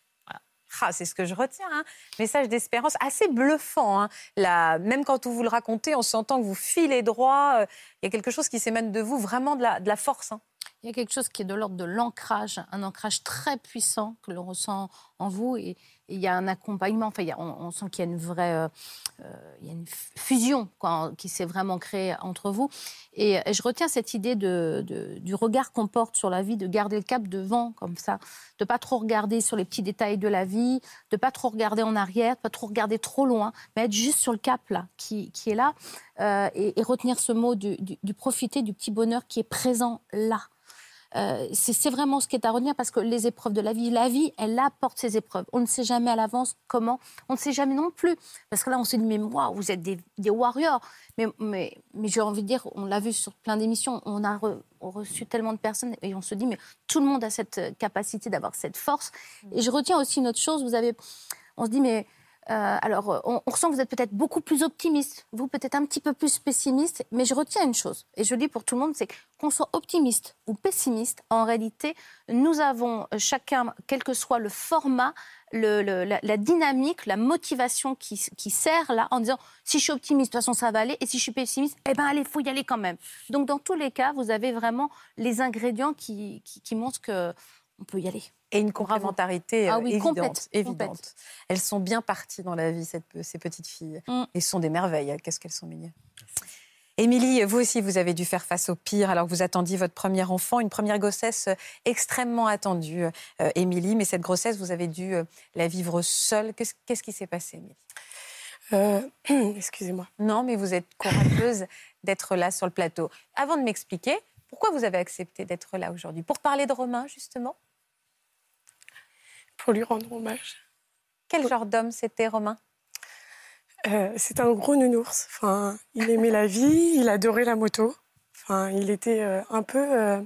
Ah, c'est ce que je retiens. hein. Message d'espérance assez bluffant. hein. Là, même quand vous le racontez, on s'entend que vous filez droit. euh, Il y a quelque chose qui s'émane de vous, vraiment de la, de la force. hein. Il y a quelque chose qui est de l'ordre de l'ancrage, un ancrage très puissant que l'on ressent en vous. Et, il y a un accompagnement, enfin, il y a- on, sent qu'il y a une vraie euh, euh, il y a une fusion qui s'est vraiment créée entre vous. Et, je retiens cette idée du regard qu'on porte sur la vie, de garder le cap devant, comme ça, de pas trop regarder sur les petits détails de la vie, de pas trop regarder en arrière, de pas trop regarder trop loin, mais être juste sur le cap là, qui, est là, euh, et, et retenir ce mot du profiter du petit bonheur qui est présent là. Euh, c'est vraiment ce qui est à retenir parce que les épreuves de la vie, la vie, elle apporte ses épreuves. On ne sait jamais à l'avance comment, on ne sait jamais non plus. Parce que là, on se dit, mais moi, vous êtes des, des warriors. Mais, mais, mais j'ai envie de dire, on l'a vu sur plein d'émissions, on a re- reçu tellement de personnes et on se dit, mais tout le monde a cette euh, capacité d'avoir cette force. Et je retiens aussi une autre chose, vous avez, on se dit, mais euh, alors, euh, on, ressent que vous êtes peut-être beaucoup plus optimiste, vous peut-être un petit peu plus pessimiste, mais je retiens une chose, et je le dis pour tout le monde, c'est qu'on soit optimiste ou pessimiste, en réalité, nous avons chacun, quel que soit le format, la, dynamique, la motivation qui, sert là, en disant, si je suis optimiste, de toute façon, ça va aller, et si je suis pessimiste, eh ben allez, faut y aller quand même. Donc, dans tous les cas, vous avez vraiment les ingrédients qui, qui, qui montrent que on peut y aller. Et une complémentarité Ah euh, oui, évidente, complète, évidente. complète. Elles sont bien parties dans la vie, cette- ces petites filles. Mm. Et ce sont des merveilles. Qu'est-ce qu'elles sont mignonnes. Émilie, vous aussi, vous avez dû faire face au pire alors que vous attendiez votre premier enfant, une première grossesse euh, extrêmement attendue, euh, Émilie. Mais cette grossesse, vous avez dû euh, la vivre seule. Qu'est-ce qui s'est passé, Émilie? Euh, Excusez-moi. Non, mais vous êtes courageuse d'être là sur le plateau. Avant de m'expliquer, pourquoi vous avez accepté d'être là aujourd'hui? Pour parler de Romain, justement? Pour lui rendre hommage. Quel genre d'homme c'était, Romain? Euh, c'est un gros nounours. Enfin, il aimait la vie, il adorait la moto. Enfin, il était euh, un peu. euh,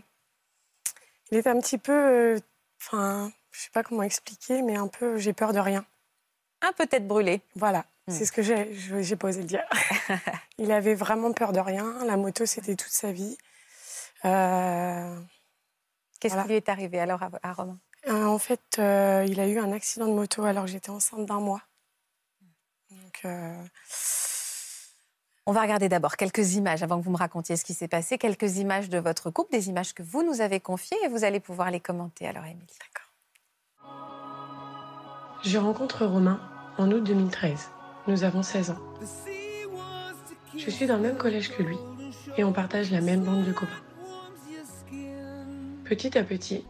il était un petit peu. Enfin, je sais pas comment expliquer, mais un peu. J'ai peur de rien. Un peu tête brûlée. Voilà, Hmm. c'est ce que j'ai pas osé le dire. il avait vraiment peur de rien. La moto, c'était toute sa vie. Qu'est-ce Voilà. qui lui est arrivé alors à, à Romain? Euh, en fait, euh, il a eu un accident de moto alors que j'étais enceinte d'un mois. Donc, euh, On va regarder d'abord quelques images avant que vous me racontiez ce qui s'est passé, quelques images de votre couple, des images que vous nous avez confiées et vous allez pouvoir les commenter. Alors, Émilie. je rencontre Romain en août 2013. Nous avons 16 ans. Je suis dans le même collège que lui et on partage la même bande de copains. Petit à petit,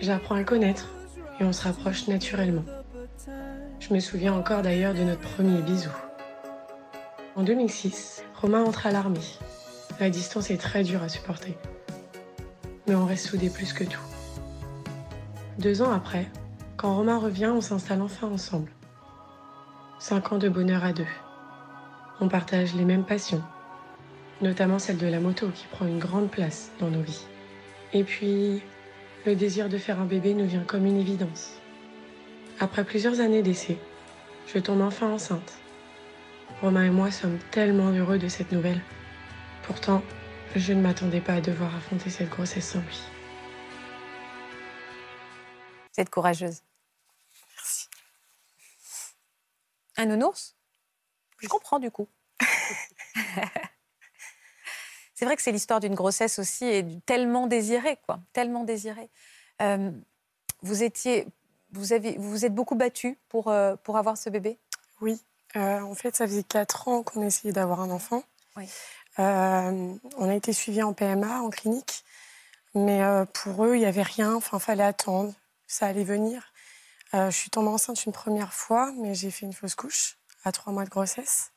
j'apprends à le connaître et on se rapproche naturellement. Je me souviens encore d'ailleurs de notre premier bisou. En 2006, Romain entre à l'armée. La distance est très dure à supporter. Mais on reste soudés plus que tout. Deux ans après, quand Romain revient, on s'installe enfin ensemble. Cinq ans de bonheur à deux. On partage les mêmes passions, notamment celle de la moto qui prend une grande place dans nos vies. Et puis, le désir de faire un bébé nous vient comme une évidence. Après plusieurs années d'essai, je tombe enfin enceinte. Romain et moi sommes tellement heureux de cette nouvelle. Pourtant, je ne m'attendais pas à devoir affronter cette grossesse sans lui. Vous êtes courageuse. Merci. Un nounours? Je comprends du coup. c'est vrai que c'est l'histoire d'une grossesse aussi et tellement désirée, quoi. Tellement désirée. Euh, vous étiez, vous avez, vous vous êtes beaucoup battu pour, euh, pour avoir ce bébé? Oui, euh, en fait, ça faisait 4 ans qu'on essayait d'avoir un enfant. Oui. On a été suivis en PMA, en clinique, mais pour eux, il n'y avait rien. Enfin, fallait attendre, ça allait venir. Je suis tombée enceinte une première fois, mais j'ai fait une fausse couche à 3 mois de grossesse.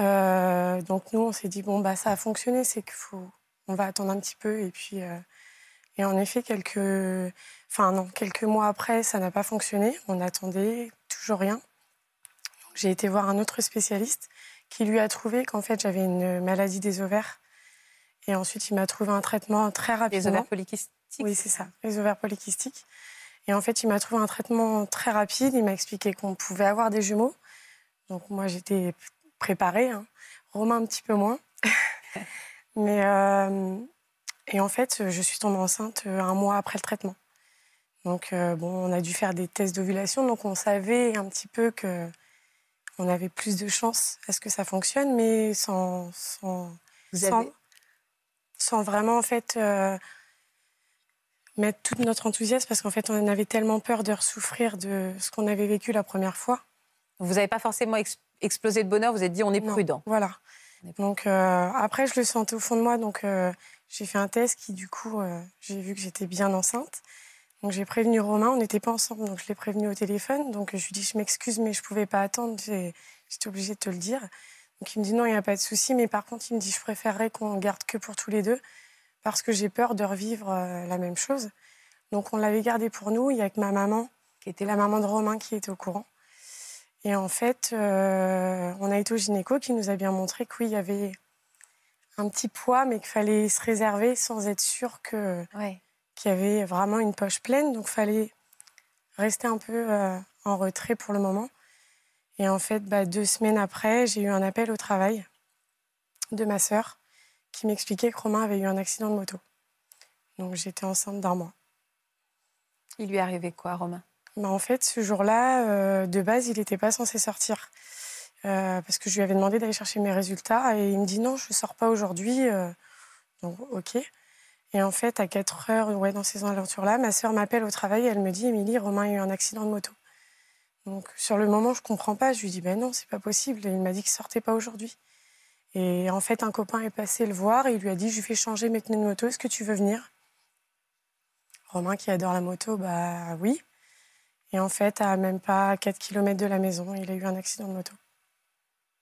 Euh, donc nous, on s'est dit bon bah ça a fonctionné, c'est qu'il faut, on va attendre un petit peu et puis euh, et en effet quelques, enfin non, quelques mois après, ça n'a pas fonctionné. On attendait toujours rien. J'ai été voir un autre spécialiste qui lui a trouvé qu'en fait j'avais une maladie des ovaires. Et ensuite, il m'a trouvé un traitement très rapidement. Les ovaires polykystiques Oui, c'est ça, les ovaires polykystiques. Et en fait, il m'a trouvé un traitement très rapide. Il m'a expliqué qu'on pouvait avoir des jumeaux. Donc moi, j'étais préparée. hein. Romain, un petit peu moins. Mais euh, et en fait, je suis tombée enceinte euh, un mois après le traitement. Donc euh, bon, on a dû faire des tests d'ovulation, donc on savait un petit peu que on avait plus de chances à ce que ça fonctionne, mais sans sans, sans, avez- sans vraiment en fait euh, mettre tout notre enthousiasme parce qu'en fait on avait tellement peur de souffrir de ce qu'on avait vécu la première fois. Vous n'avez pas forcément explosé de bonheur, vous êtes dit on est Non, prudent. Voilà. Donc euh, après, je le sentais au fond de moi, donc euh, j'ai fait un test qui, du coup, euh, j'ai vu que j'étais bien enceinte. Donc j'ai prévenu Romain, on n'était pas ensemble, donc je l'ai prévenu au téléphone. Donc je lui dis, je m'excuse, mais je pouvais pas attendre, j'étais obligée de te le dire. Donc il me dit non, il n'y a pas de souci, mais par contre, il me dit, je préférerais qu'on garde que pour tous les deux, parce que j'ai peur de revivre la même chose. Donc on l'avait gardé pour nous. Il y a que ma maman, qui était la maman de Romain, qui était au courant. Et en fait, euh, on a été au gynéco qui nous a bien montré qu'il y avait un petit poids, mais qu'il fallait se réserver sans être sûr que qu'il y avait vraiment une poche pleine. Donc il fallait rester un peu euh, en retrait pour le moment. Et en fait, bah, deux semaines après, j'ai eu un appel au travail de ma sœur qui m'expliquait que Romain avait eu un accident de moto. Donc j'étais enceinte d'un mois. Il lui arrivait quoi, Romain? Bah, En fait, ce jour-là, euh, de base, il n'était pas censé sortir. Euh, parce que je lui avais demandé d'aller chercher mes résultats et il me dit non, je ne sors pas aujourd'hui. Euh. donc, ok. Et en fait, à 4 heures, ouais, dans ces alentours-là, ma sœur m'appelle au travail et elle me dit Émilie, Romain a eu un accident de moto. Donc, sur le moment, je ne comprends pas. Je lui dis ben non, c'est pas possible. Et il m'a dit qu'il ne sortait pas aujourd'hui. Et en fait, un copain est passé le voir et il lui a dit Je fais changer mes pneus de moto, est-ce que tu veux venir? Romain, qui adore la moto, bah oui. Et en fait, à même pas 4 km de la maison, il a eu un accident de moto.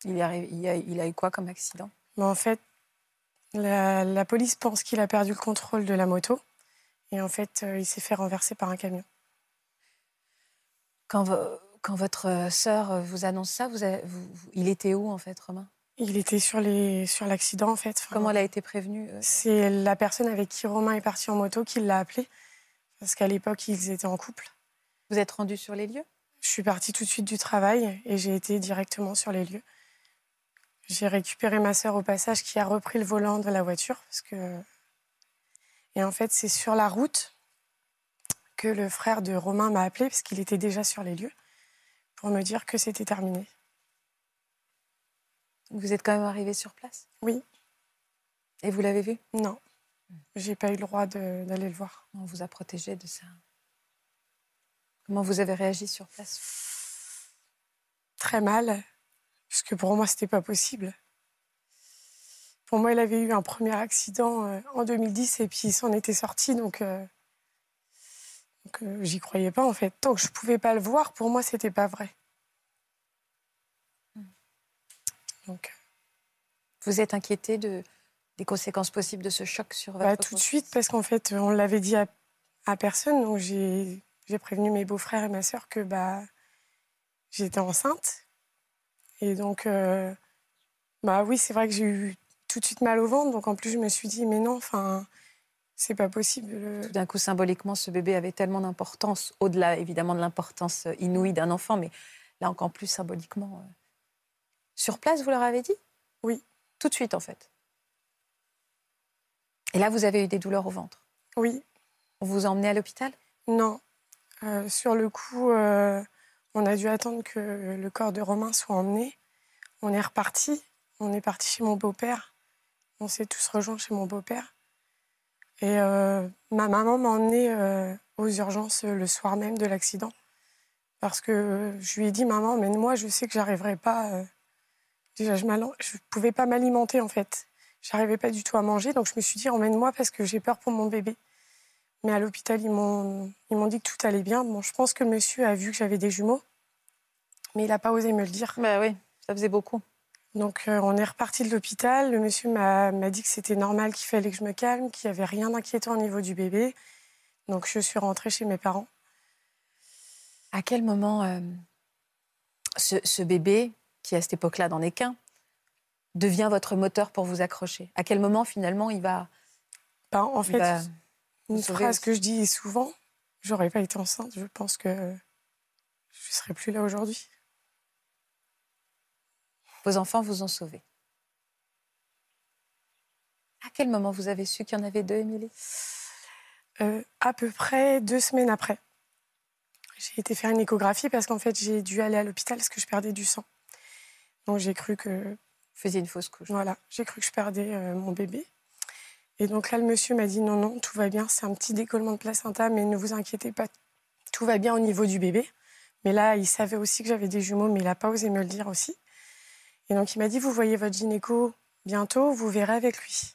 Il, a, il a eu quoi comme accident? Bah, En fait, la, police pense qu'il a perdu le contrôle de la moto. Et en fait, euh, il s'est fait renverser par un camion. Quand, quand votre sœur vous annonce ça, vous, il était où en fait, Romain? Il était sur l'accident sur en fait. Comment elle a été prévenue euh? C'est la personne avec qui Romain est parti en moto qui l'a appelé. Parce qu'à l'époque, ils étaient en couple. Vous êtes rendu sur les lieux? Je suis partie tout de suite du travail et j'ai été directement sur les lieux. J'ai récupéré ma sœur au passage qui a repris le volant de la voiture parce que et en fait c'est sur la route que le frère de Romain m'a appelé parce qu'il était déjà sur les lieux pour me dire que c'était terminé. Vous êtes quand même arrivé sur place? Oui. Et vous l'avez vu? Non. J'ai pas eu le droit d'aller le voir. On vous a protégé de ça. Comment vous avez réagi sur place? Très mal, parce que pour moi, c'était pas possible. Pour moi, il avait eu un premier accident euh, en 2010 et puis il s'en était sorti, donc, euh, euh, j'y croyais pas en fait. Tant que je pouvais pas le voir, pour moi, c'était pas vrai. Hmm. Donc, vous êtes inquiété de, des conséquences possibles de ce choc sur votre bah, Tout de suite, parce qu'en fait, on l'avait dit à, personne. Donc, j'ai prévenu mes beaux-frères et ma sœur que bah, j'étais enceinte. Et donc, euh, bah oui, c'est vrai que j'ai eu tout de suite mal au ventre. Donc, en plus, je me suis dit, mais non, enfin, c'est pas possible. Tout d'un coup, symboliquement, ce bébé avait tellement d'importance, au-delà évidemment de l'importance inouïe d'un enfant, mais là encore plus symboliquement. Euh, sur place, vous leur avez dit? Oui. Tout de suite, en fait? Et là, vous avez eu des douleurs au ventre? Oui. On vous a emmené à l'hôpital? Non. Euh, sur le coup, euh, on a dû attendre que le corps de Romain soit emmené. On est reparti. On est parti chez mon beau-père. On s'est tous rejoints chez mon beau-père. Et euh, ma maman m'a emmené aux urgences le soir même de l'accident. Parce que je lui ai dit, maman, mais moi, je sais que j'arriverai pas. je ne pouvais pas m'alimenter, en fait. J'arrivais pas du tout à manger, donc je me suis dit emmène-moi parce que j'ai peur pour mon bébé. Mais à l'hôpital, ils m'ont ils m'ont dit que tout allait bien. Bon, je pense que le monsieur a vu que j'avais des jumeaux, mais il n'a pas osé me le dire. Bah oui, ça faisait beaucoup. Donc euh, on est reparti de l'hôpital. Le monsieur m'a dit que c'était normal, qu'il fallait que je me calme, qu'il n'y avait rien d'inquiétant au niveau du bébé. Donc je suis rentrée chez mes parents. À quel moment euh, ce, ce, bébé, qui à cette époque-là n'en est qu'un, devient votre moteur pour vous accrocher? À quel moment, finalement, il va. Ben, en fait, une phrase que je dis souvent j'aurais pas été enceinte, je pense que je ne serais plus là aujourd'hui. Vos enfants vous ont sauvé. À quel moment vous avez su qu'il y en avait deux, Émilie? Euh, À peu près deux semaines après. J'ai été faire une échographie parce qu'en fait, j'ai dû aller à l'hôpital parce que je perdais du sang. Donc j'ai cru que faisiez une fausse couche. Voilà, j'ai cru que je perdais euh, mon bébé. Et donc là, le monsieur m'a dit non, non, tout va bien, c'est un petit décollement de placenta, mais ne vous inquiétez pas, tout va bien au niveau du bébé. Mais là, il savait aussi que j'avais des jumeaux, mais il n'a pas osé me le dire aussi. Et donc il m'a dit, vous voyez votre gynéco bientôt, vous verrez avec lui.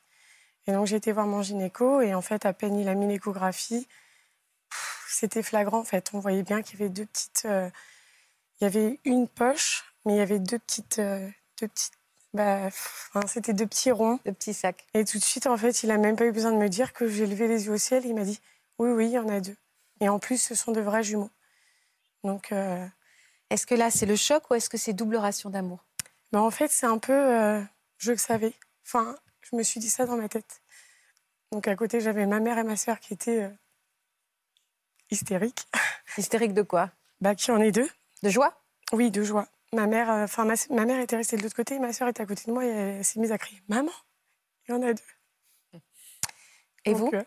Et donc j'ai été voir mon gynéco, et en fait, à peine il a mis l'échographie, c'était flagrant en fait. On voyait bien qu'il y avait deux petites... Euh, il y avait une poche, mais il y avait deux petites, euh, deux petites Bah, c'était deux petits ronds. De petits sacs. Et tout de suite, en fait, il a même pas eu besoin de me dire que j'ai levé les yeux au ciel. Il m'a dit oui, oui, il y en a deux. Et en plus, ce sont de vrais jumeaux. Donc, euh, Est-ce que là, c'est le choc ou est-ce que c'est double ration d'amour? bah, en fait, c'est un peu. euh, je le savais. Enfin, je me suis dit ça dans ma tête. Donc, à côté, j'avais ma mère et ma sœur qui étaient euh, hystériques. Hystérique de quoi? Bah, qui en est deux. De joie? Oui, de joie. Ma mère, euh, enfin, ma, ma mère était restée de l'autre côté, ma sœur était à côté de moi et elle, s'est mise à crier Maman, il y en a deux. Et Donc, vous? euh,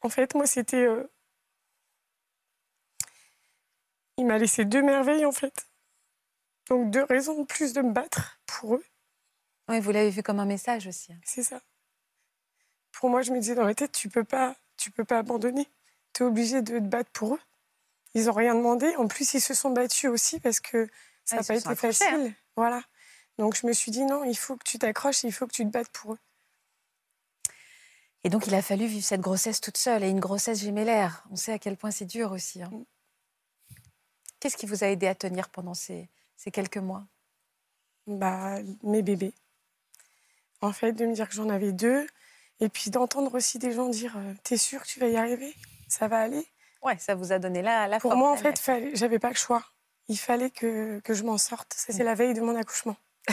En fait, moi, c'était. euh, Il m'a laissé deux merveilles, en fait. Donc, deux raisons de plus de me battre pour eux. Oui, vous l'avez vu comme un message aussi. hein. C'est ça. Pour moi, je me disais dans ma tête, tu peux pas, tu peux pas abandonner. Tu es obligé de te battre pour eux. Ils ont rien demandé. En plus, ils se sont battus aussi parce que ça n'a pas été hein. facile. Voilà. Donc, je me suis dit, non, il faut que tu t'accroches, il faut que tu te battes pour eux. Et donc, il a fallu vivre cette grossesse toute seule et une grossesse gémellaire. On sait à quel point c'est dur aussi. hein. Mm. Qu'est-ce qui vous a aidé à tenir pendant ces, ces quelques mois? Bah, mes bébés. En fait, de me dire que j'en avais deux. Et puis d'entendre aussi des gens dire euh, T'es sûr que tu vas y arriver? Ça va aller? Ouais, ça vous a donné la, la Pour moi, en fait, j'avais pas le choix. Il fallait que, que je m'en sorte. C'est la veille de mon accouchement.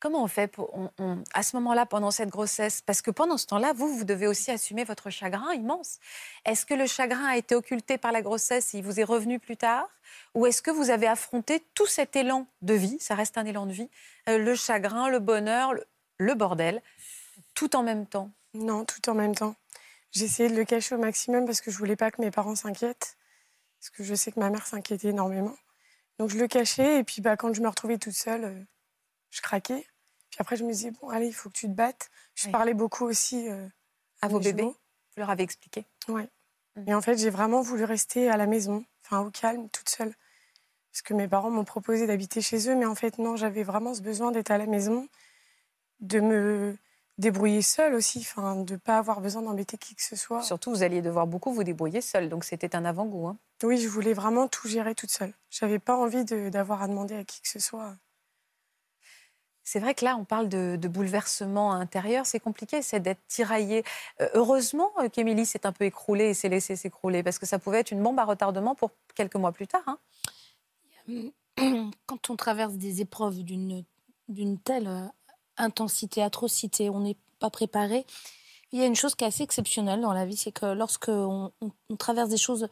Comment on fait pour, on- on- à ce moment-là, pendant cette grossesse? Parce que pendant ce temps-là, vous, vous devez aussi assumer votre chagrin immense. Est-ce que le chagrin a été occulté par la grossesse? Et il vous est revenu plus tard? Ou est-ce que vous avez affronté tout cet élan de vie? Ça reste un élan de vie. euh, le chagrin, le bonheur, le, le bordel, tout en même temps. Non, tout en même temps. J'ai essayé de le cacher au maximum parce que je voulais pas que mes parents s'inquiètent. Parce que je sais que ma mère s'inquiétait énormément. Donc je le cachais et puis bah, quand je me retrouvais toute seule, euh, je craquais. Puis après, je me disais, bon, allez, il faut que tu te battes. Je Oui. parlais beaucoup aussi euh, À vos bébés jumeaux. Vous leur avez expliqué Ouais. Mhm. Et en fait, j'ai vraiment voulu rester à la maison, enfin au calme, toute seule. Parce que mes parents m'ont proposé d'habiter chez eux, mais en fait, non, j'avais vraiment ce besoin d'être à la maison, de me débrouiller seule aussi, enfin, de ne pas avoir besoin d'embêter qui que ce soit. Surtout, vous alliez devoir beaucoup vous débrouiller seul, donc c'était un avant-goût. hein. Oui, je voulais vraiment tout gérer toute seule. J'avais pas envie de- d'avoir à demander à qui que ce soit. C'est vrai que là, on parle de, de bouleversement intérieur. C'est compliqué, c'est d'être tiraillé. Euh, heureusement euh, qu'Émilie s'est un peu écroulée et s'est laissée s'écrouler, parce que ça pouvait être une bombe à retardement pour quelques mois plus tard. hein. quand on traverse des épreuves d'une d'une telle euh, intensité, atrocité, on n'est pas préparé. Il y a une chose qui est assez exceptionnelle dans la vie, c'est que lorsque on, traverse des choses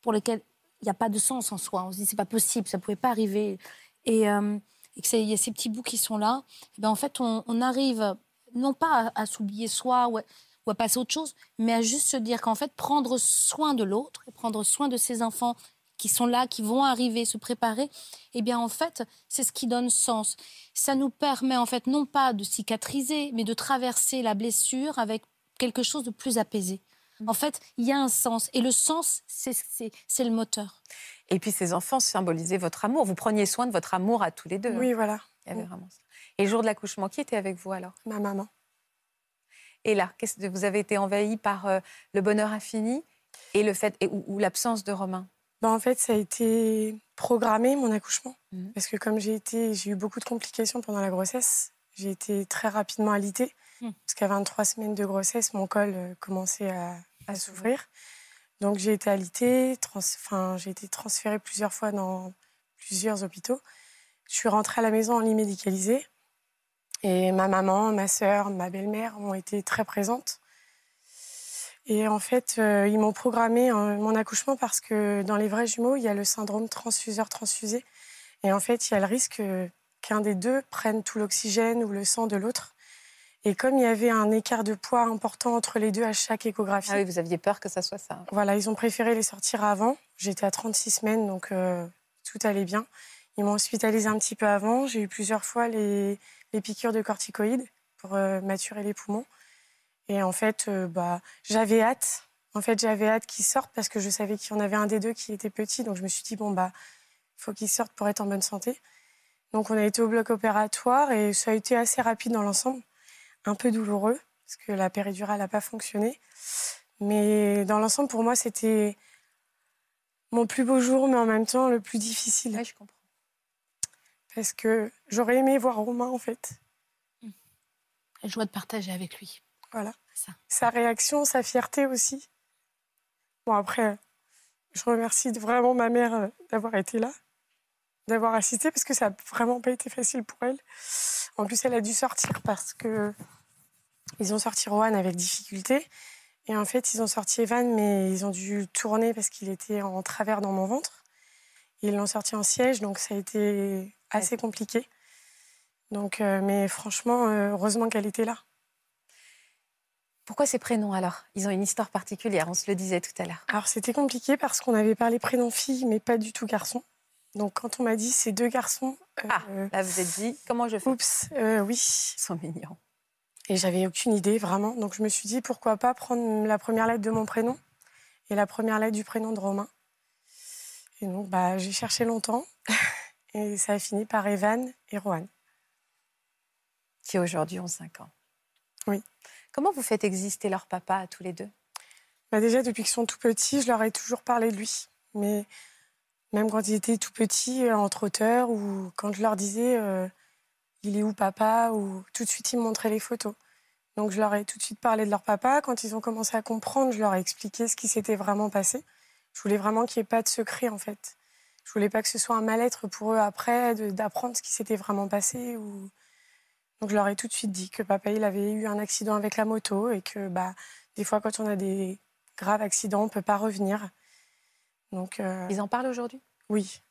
pour lesquelles il n'y a pas de sens en soi, on se dit c'est pas possible, ça pouvait pas arriver, et, euh, et que c'est- il y a ces petits bouts qui sont là, et ben en fait on, arrive non pas à, s'oublier soi ou à, ou à passer à autre chose, mais à juste se dire qu'en fait prendre soin de l'autre, prendre soin de ses enfants qui sont là, qui vont arriver, se préparer, eh bien en fait, c'est ce qui donne sens. Ça nous permet en fait non pas de cicatriser, mais de traverser la blessure avec quelque chose de plus apaisé. En fait, il y a un sens. Et le sens, c'est- le moteur. Et puis ces enfants symbolisaient votre amour. Vous preniez soin de votre amour à tous les deux. hein. Oui, voilà, Il y avait vraiment ça. Et le jour de l'accouchement, qui était avec vous alors? Ma maman. Et là, vous avez été envahi par euh, le bonheur infini et le fait et, ou, ou l'absence de Romain? Bah, en fait, ça a été programmé, mon accouchement. Mhm. Parce que comme j'ai été, j'ai eu beaucoup de complications pendant la grossesse, j'ai été très rapidement alitée. Mhm. Parce qu'à 23 semaines de grossesse, mon col euh, commençait à, à s'ouvrir. Donc j'ai été alitée, trans- j'ai été transférée plusieurs fois dans plusieurs hôpitaux. Je suis rentrée à la maison en lit médicalisé. Et ma maman, ma sœur, ma belle-mère ont été très présentes. Et en fait, euh, ils m'ont programmé euh, mon accouchement parce que dans les vrais jumeaux, il y a le syndrome transfuseur-transfusé. Et en fait, il y a le risque euh, qu'un des deux prenne tout l'oxygène ou le sang de l'autre. Et comme il y avait un écart de poids important entre les deux à chaque échographie, Ah oui, vous aviez peur que ça soit ça. voilà, ils ont préféré les sortir avant. J'étais à 36 semaines, donc euh, tout allait bien. Ils m'ont hospitalisée un petit peu avant. J'ai eu plusieurs fois les, les piqûres de corticoïdes pour maturer les poumons. Et en fait, euh, bah, j'avais hâte. En fait, j'avais hâte qu'ils sortent parce que je savais qu'il y en avait un des deux qui était petit. Donc je me suis dit, bon, bah, faut qu'ils sortent pour être en bonne santé. Donc on a été au bloc opératoire et ça a été assez rapide dans l'ensemble. Un peu douloureux parce que la péridurale n'a pas fonctionné. Mais dans l'ensemble, pour moi, c'était mon plus beau jour, mais en même temps le plus difficile. Oui, je comprends. parce que j'aurais aimé voir Romain, en fait. La joie de partager avec lui. Voilà. Ça. Sa réaction, sa fierté aussi. Bon, après, je remercie vraiment ma mère euh, d'avoir été là, d'avoir assisté, parce que ça n'a vraiment pas été facile pour elle. En plus, elle a dû sortir parce que ils ont sorti Rohan avec difficulté. Et en fait, ils ont sorti Evan, mais ils ont dû tourner parce qu'il était en travers dans mon ventre. Ils l'ont sorti en siège, donc ça a été assez compliqué. Donc, euh, mais franchement, euh, heureusement qu'elle était là. Pourquoi ces prénoms alors? Ils ont une histoire particulière, on se le disait tout à l'heure. Alors c'était compliqué parce qu'on avait parlé prénom fille, mais pas du tout garçon. Donc quand on m'a dit c'est deux garçons, euh, Ah, là vous êtes dit, comment je fais? oups, euh, oui. Ils sont mignons. Et j'avais aucune idée vraiment. Donc je me suis dit pourquoi pas prendre la première lettre de mon prénom et la première lettre du prénom de Romain. Et donc bah, j'ai cherché longtemps et ça a fini par Evan et Rohan. Qui aujourd'hui ont 5 ans. Oui. Comment vous faites exister leur papa à tous les deux? Bah déjà, depuis qu'ils sont tout petits, je leur ai toujours parlé de lui. Mais même quand ils étaient tout petits, euh, en trotteur, ou quand je leur disais euh, il est où papa, ou tout de suite ils me montraient les photos. Donc je leur ai tout de suite parlé de leur papa. Quand ils ont commencé à comprendre, je leur ai expliqué ce qui s'était vraiment passé. Je voulais vraiment qu'il n'y ait pas de secret en fait. Je voulais pas que ce soit un mal-être pour eux après d'apprendre ce qui s'était vraiment passé. Ou... Donc je leur ai tout de suite dit que papa il avait eu un accident avec la moto et que bah, des fois quand on a des graves accidents, on peut pas revenir. Donc euh, Ils en parlent aujourd'hui? Oui,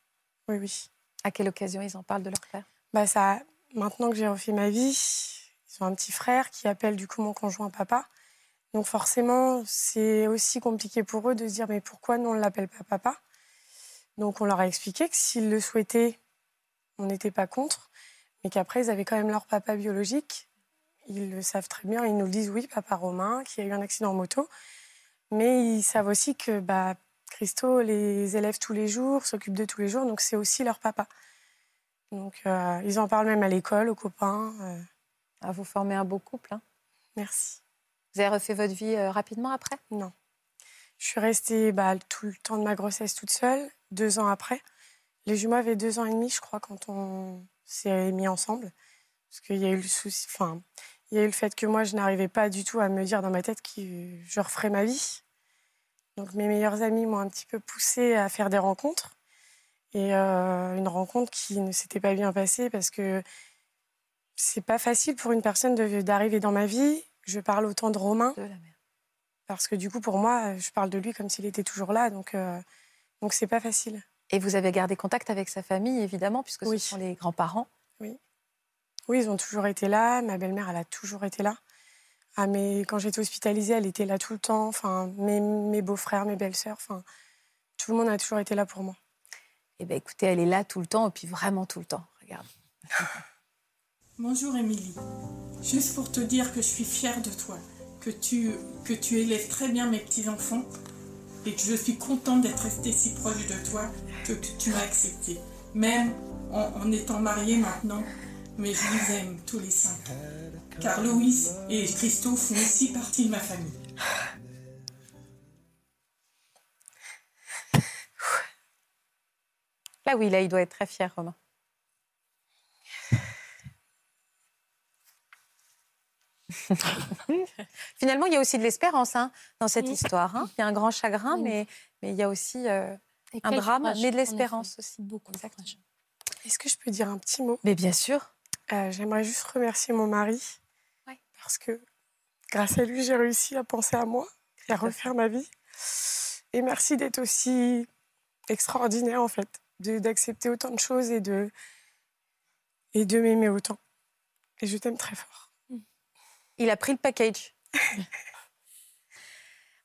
oui, oui. À quelle occasion ils en parlent de leur père? Bah ça, maintenant que j'ai refait ma vie, ils ont un petit frère qui appelle du coup mon conjoint papa. Donc forcément, c'est aussi compliqué pour eux de se dire mais pourquoi nous on ne l'appelle pas papa? Donc on leur a expliqué que s'ils le souhaitaient, on n'était pas contre, mais qu'après ils avaient quand même leur papa biologique. Ils le savent très bien, ils nous le disent oui, papa Romain qui a eu un accident en moto, mais ils savent aussi que bah Christo les élève tous les jours, s'occupe de tous les jours, donc c'est aussi leur papa. Donc euh, ils en parlent même à l'école, aux copains. euh, Ah, Vous formez un beau couple. hein. merci. Vous avez refait votre vie euh, rapidement après? Non. Je suis restée bah, tout le temps de ma grossesse toute seule, deux ans après. Les jumeaux avaient deux ans et demi, je crois, quand on s'est mis ensemble. Parce qu'il y a eu le souci, enfin, il y a eu le fait que moi, je n'arrivais pas du tout à me dire dans ma tête que je referais ma vie. Donc mes meilleurs amis m'ont un petit peu poussée à faire des rencontres. Et euh, une rencontre qui ne s'était pas bien passée parce que c'est pas facile pour une personne d'arriver dans ma vie. Je parle autant de Romain. De la mère. Parce que du coup, pour moi, je parle de lui comme s'il était toujours là. Donc, euh, donc c'est pas facile. Et vous avez gardé contact avec sa famille, évidemment, puisque Oui. ce sont les grands-parents. Oui, ils ont toujours été là. Ma belle-mère, elle a toujours été là. Ah, mais quand j'étais hospitalisée, elle était là tout le temps. Enfin, mes, mes beaux-frères, mes belles-sœurs. Enfin, tout le monde a toujours été là pour moi. Eh bien, écoutez, elle est là tout le temps, et puis vraiment tout le temps. Regarde. Bonjour Émilie. Juste pour te dire que je suis fière de toi, que tu, que tu élèves très bien mes petits-enfants et que je suis contente d'être restée si proche de toi, que, tu m'as accepté. Même en, en étant mariée maintenant, mais je les aime tous les cinq. Car Louis et Christophe font aussi partie de ma famille. Là, oui, là, il doit être très fier, Romain. Finalement, il y a aussi de l'espérance hein, dans cette Oui. histoire. hein. Il y a un grand chagrin, Oui. mais, mais il y a aussi euh, un drame, courage, mais de l'espérance aussi. Beaucoup. Est-ce que je peux dire un petit mot? Mais bien sûr. Euh, J'aimerais juste remercier mon mari. Ouais. Parce que grâce à lui, j'ai réussi à penser à moi et à refaire ma vie. Et merci d'être aussi extraordinaire, en fait, de- d'accepter autant de choses et de, et de m'aimer autant. Et je t'aime très fort. Il a pris le package.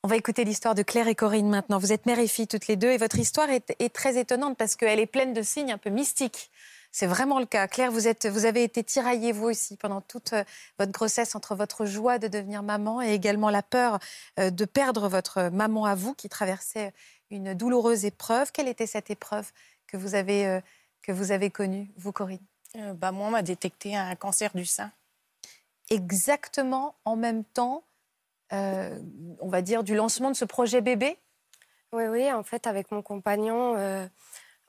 On va écouter l'histoire de Claire et Corinne maintenant. Vous êtes mère et fille toutes les deux et votre histoire est, est très étonnante parce qu'elle est pleine de signes un peu mystiques. C'est vraiment le cas. Claire, vous, êtes, vous avez été tiraillée vous aussi pendant toute euh, votre grossesse entre votre joie de devenir maman et également la peur euh, de perdre votre maman à vous qui traversait une douloureuse épreuve. Quelle était cette épreuve que vous avez, euh, que vous avez connue, vous Corinne? Euh, bah, moi, on m'a détecté un cancer du sein. Exactement en même temps, euh, on va dire, du lancement de ce projet bébé Oui, oui, en fait, avec mon compagnon, euh,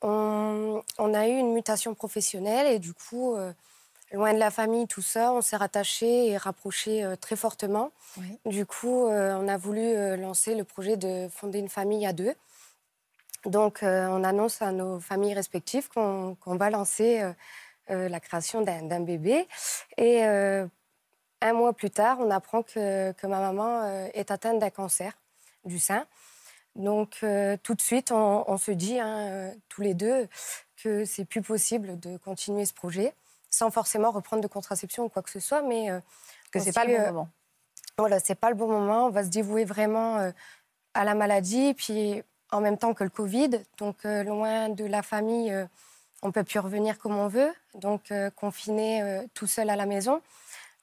on, on a eu une mutation professionnelle et du coup, euh, loin de la famille, tout ça, on s'est rattaché et rapproché très fortement. Oui. Du coup, on a voulu lancer le projet de fonder une famille à deux. Donc, on annonce à nos familles respectives qu'on va lancer euh, la création d'un d'un bébé. Et euh, un mois plus tard, on apprend que, que ma maman euh, est atteinte d'un cancer du sein. Donc, euh, tout de suite, on, on se dit, hein, euh, tous les deux, que c'est plus possible de continuer ce projet sans forcément reprendre de contraception ou quoi que ce soit, mais euh, Que c'est pas le bon moment. voilà, c'est pas le bon moment. On va se dévouer vraiment euh, à la maladie, puis en même temps que le Covid. Donc, loin de la famille, on peut plus revenir comme on veut. Donc, confiné tout seul à la maison.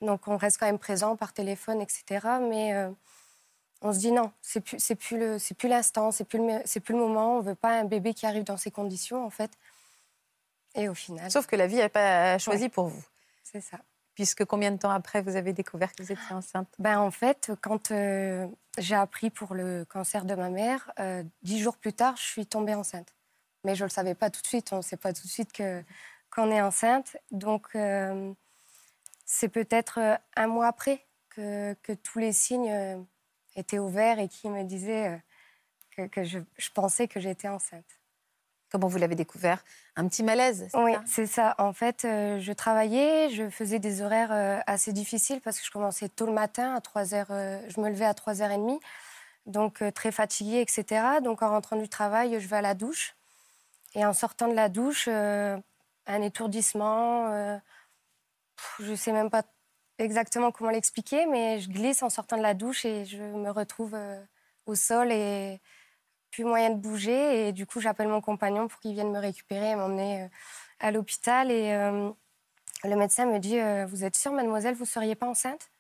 Donc, on reste quand même présent par téléphone, etc. Mais euh, on se dit non, c'est plus, c'est plus le, c'est plus l'instant, c'est plus le, c'est plus le moment. On veut pas un bébé qui arrive dans ces conditions, en fait. Et au final, Sauf que la vie n'a pas choisi pour vous. c'est ça. Puisque combien de temps après vous avez découvert que vous étiez enceinte? Ben, en fait, quand euh, j'ai appris pour le cancer de ma mère, euh, dix jours plus tard, je suis tombée enceinte. Mais je ne le savais pas tout de suite. On ne sait pas tout de suite que- qu'on est enceinte. Donc, euh, c'est peut-être euh, un mois après que, que tous les signes euh, étaient ouverts et qui me disaient euh, que, que je, je pensais que j'étais enceinte. Comment vous l'avez découvert? Un petit malaise Oui, c'est ça. En fait, je travaillais, je faisais des horaires assez difficiles parce que je commençais tôt le matin, à 3 heures, euh, je me levais à 3h30, donc très fatiguée, etc. Donc en rentrant du travail, je vais à la douche. Et en sortant de la douche, un étourdissement, je ne sais même pas exactement comment l'expliquer, mais je glisse en sortant de la douche et je me retrouve euh, au sol et plus moyen de bouger. Et du coup, j'appelle mon compagnon pour qu'il vienne me récupérer et m'emmener euh, à l'hôpital. Et euh, le médecin me dit Vous êtes sûre, mademoiselle, vous ne seriez pas enceinte?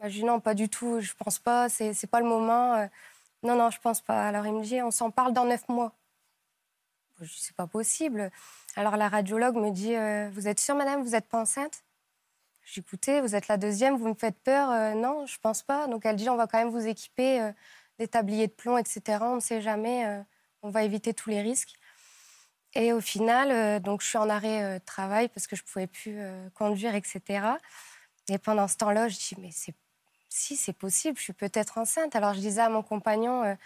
Moi, Je dis Non, pas du tout, je pense pas, c'est c'est pas le moment. Non, non, je pense pas. Alors il me dit On s'en parle dans neuf mois. Je dis C'est pas possible. Alors la radiologue me dit Vous êtes sûre, madame, vous n'êtes pas enceinte? Écoutez, vous êtes la deuxième, vous me faites peur. Euh, non, je pense pas. Donc elle dit, on va quand même vous équiper euh, des tabliers de plomb, etc. On ne sait jamais. euh, on va éviter tous les risques. Et au final, euh, donc je suis en arrêt de travail parce que je pouvais plus conduire, etc. Et pendant ce temps-là, je dis, mais si c'est possible, je suis peut-être enceinte. Alors je disais à mon compagnon,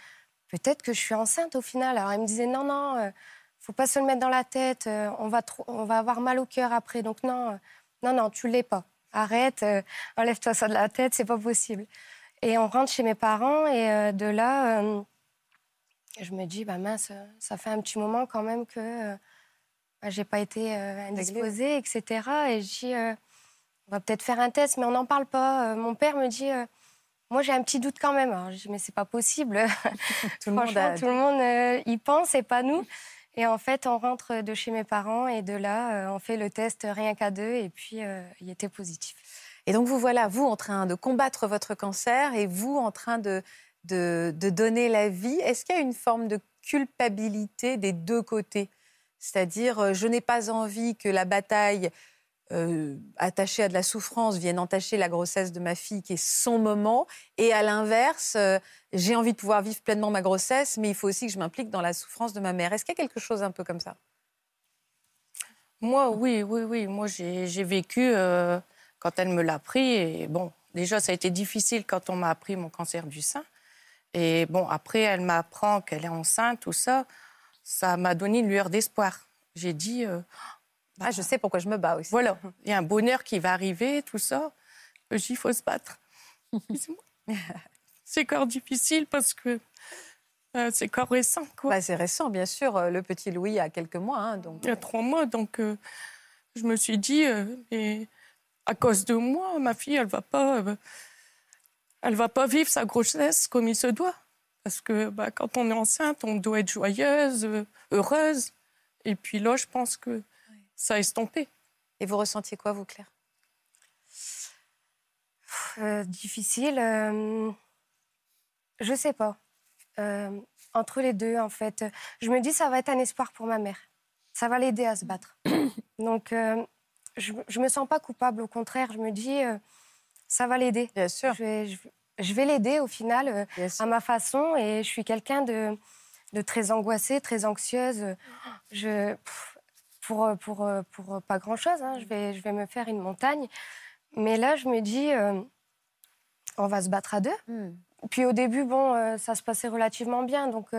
peut-être que je suis enceinte au final. Alors il me disait, non, non, faut pas se le mettre dans la tête. on va on va avoir mal au cœur après. Donc non. Non, non, tu l'es pas. Arrête, euh, enlève-toi ça de la tête, c'est pas possible. Et on rentre chez mes parents et euh, de là, euh, je me dis, bah mince, ça fait un petit moment quand même que bah, j'ai pas été indisposée, etc. Et je dis, on va peut-être faire un test, mais on n'en parle pas. Mon père me dit, moi j'ai un petit doute quand même. Alors je dis, mais c'est pas possible. Tout le monde a- tout le monde y pense et pas nous. Et en fait, on rentre de chez mes parents et de là, euh, on fait le test rien qu'à deux et puis euh, il était positif. Et donc vous voilà, vous en train de combattre votre cancer et vous en train de, de, donner la vie. Est-ce qu'il y a une forme de culpabilité des deux côtés? C'est-à-dire, euh, je n'ai pas envie que la bataille euh, attachée à de la souffrance vienne entacher la grossesse de ma fille, qui est son moment. Et à l'inverse, euh, j'ai envie de pouvoir vivre pleinement ma grossesse, mais il faut aussi que je m'implique dans la souffrance de ma mère. Est-ce qu'il y a quelque chose un peu comme ça? Moi, oui, oui, oui. Moi, j'ai j'ai vécu euh, quand elle me l'a pris. Et bon, déjà, ça a été difficile quand on m'a appris mon cancer du sein. Et bon, après, elle m'apprend qu'elle est enceinte, tout ça. Ça m'a donné une lueur d'espoir. J'ai dit, euh, ah, Je sais pourquoi je me bats aussi. voilà, il y a un bonheur qui va arriver, tout ça. Il faut se battre. C'est encore difficile parce que euh, c'est encore récent, quoi. Bah, c'est récent, bien sûr. Euh, Le petit Louis a quelques mois. hein, donc... il y a trois mois. Donc, euh, je me suis dit, euh, mais à cause de moi, ma fille, elle va pas, euh, elle va pas vivre sa grossesse comme il se doit. Parce que bah, quand on est enceinte, on doit être joyeuse, euh, heureuse. Et puis là, je pense que ça a estompé. Et vous ressentiez quoi, vous, Claire? Euh, difficile, euh, je sais pas. Euh, entre les deux, en fait, je me dis ça va être un espoir pour ma mère. Ça va l'aider à se battre. Donc, euh, je, je me sens pas coupable. Au contraire, je me dis ça va l'aider. Bien sûr. Je vais, je, je vais l'aider au final à ma façon et je suis quelqu'un de, de très angoissée, très anxieuse. Je, pour, pour, pour pas grand-chose, hein, je, vais, je vais me faire une montagne. Mais là, je me dis, on va se battre à deux. Hmm. Puis au début, bon, ça se passait relativement bien. Donc,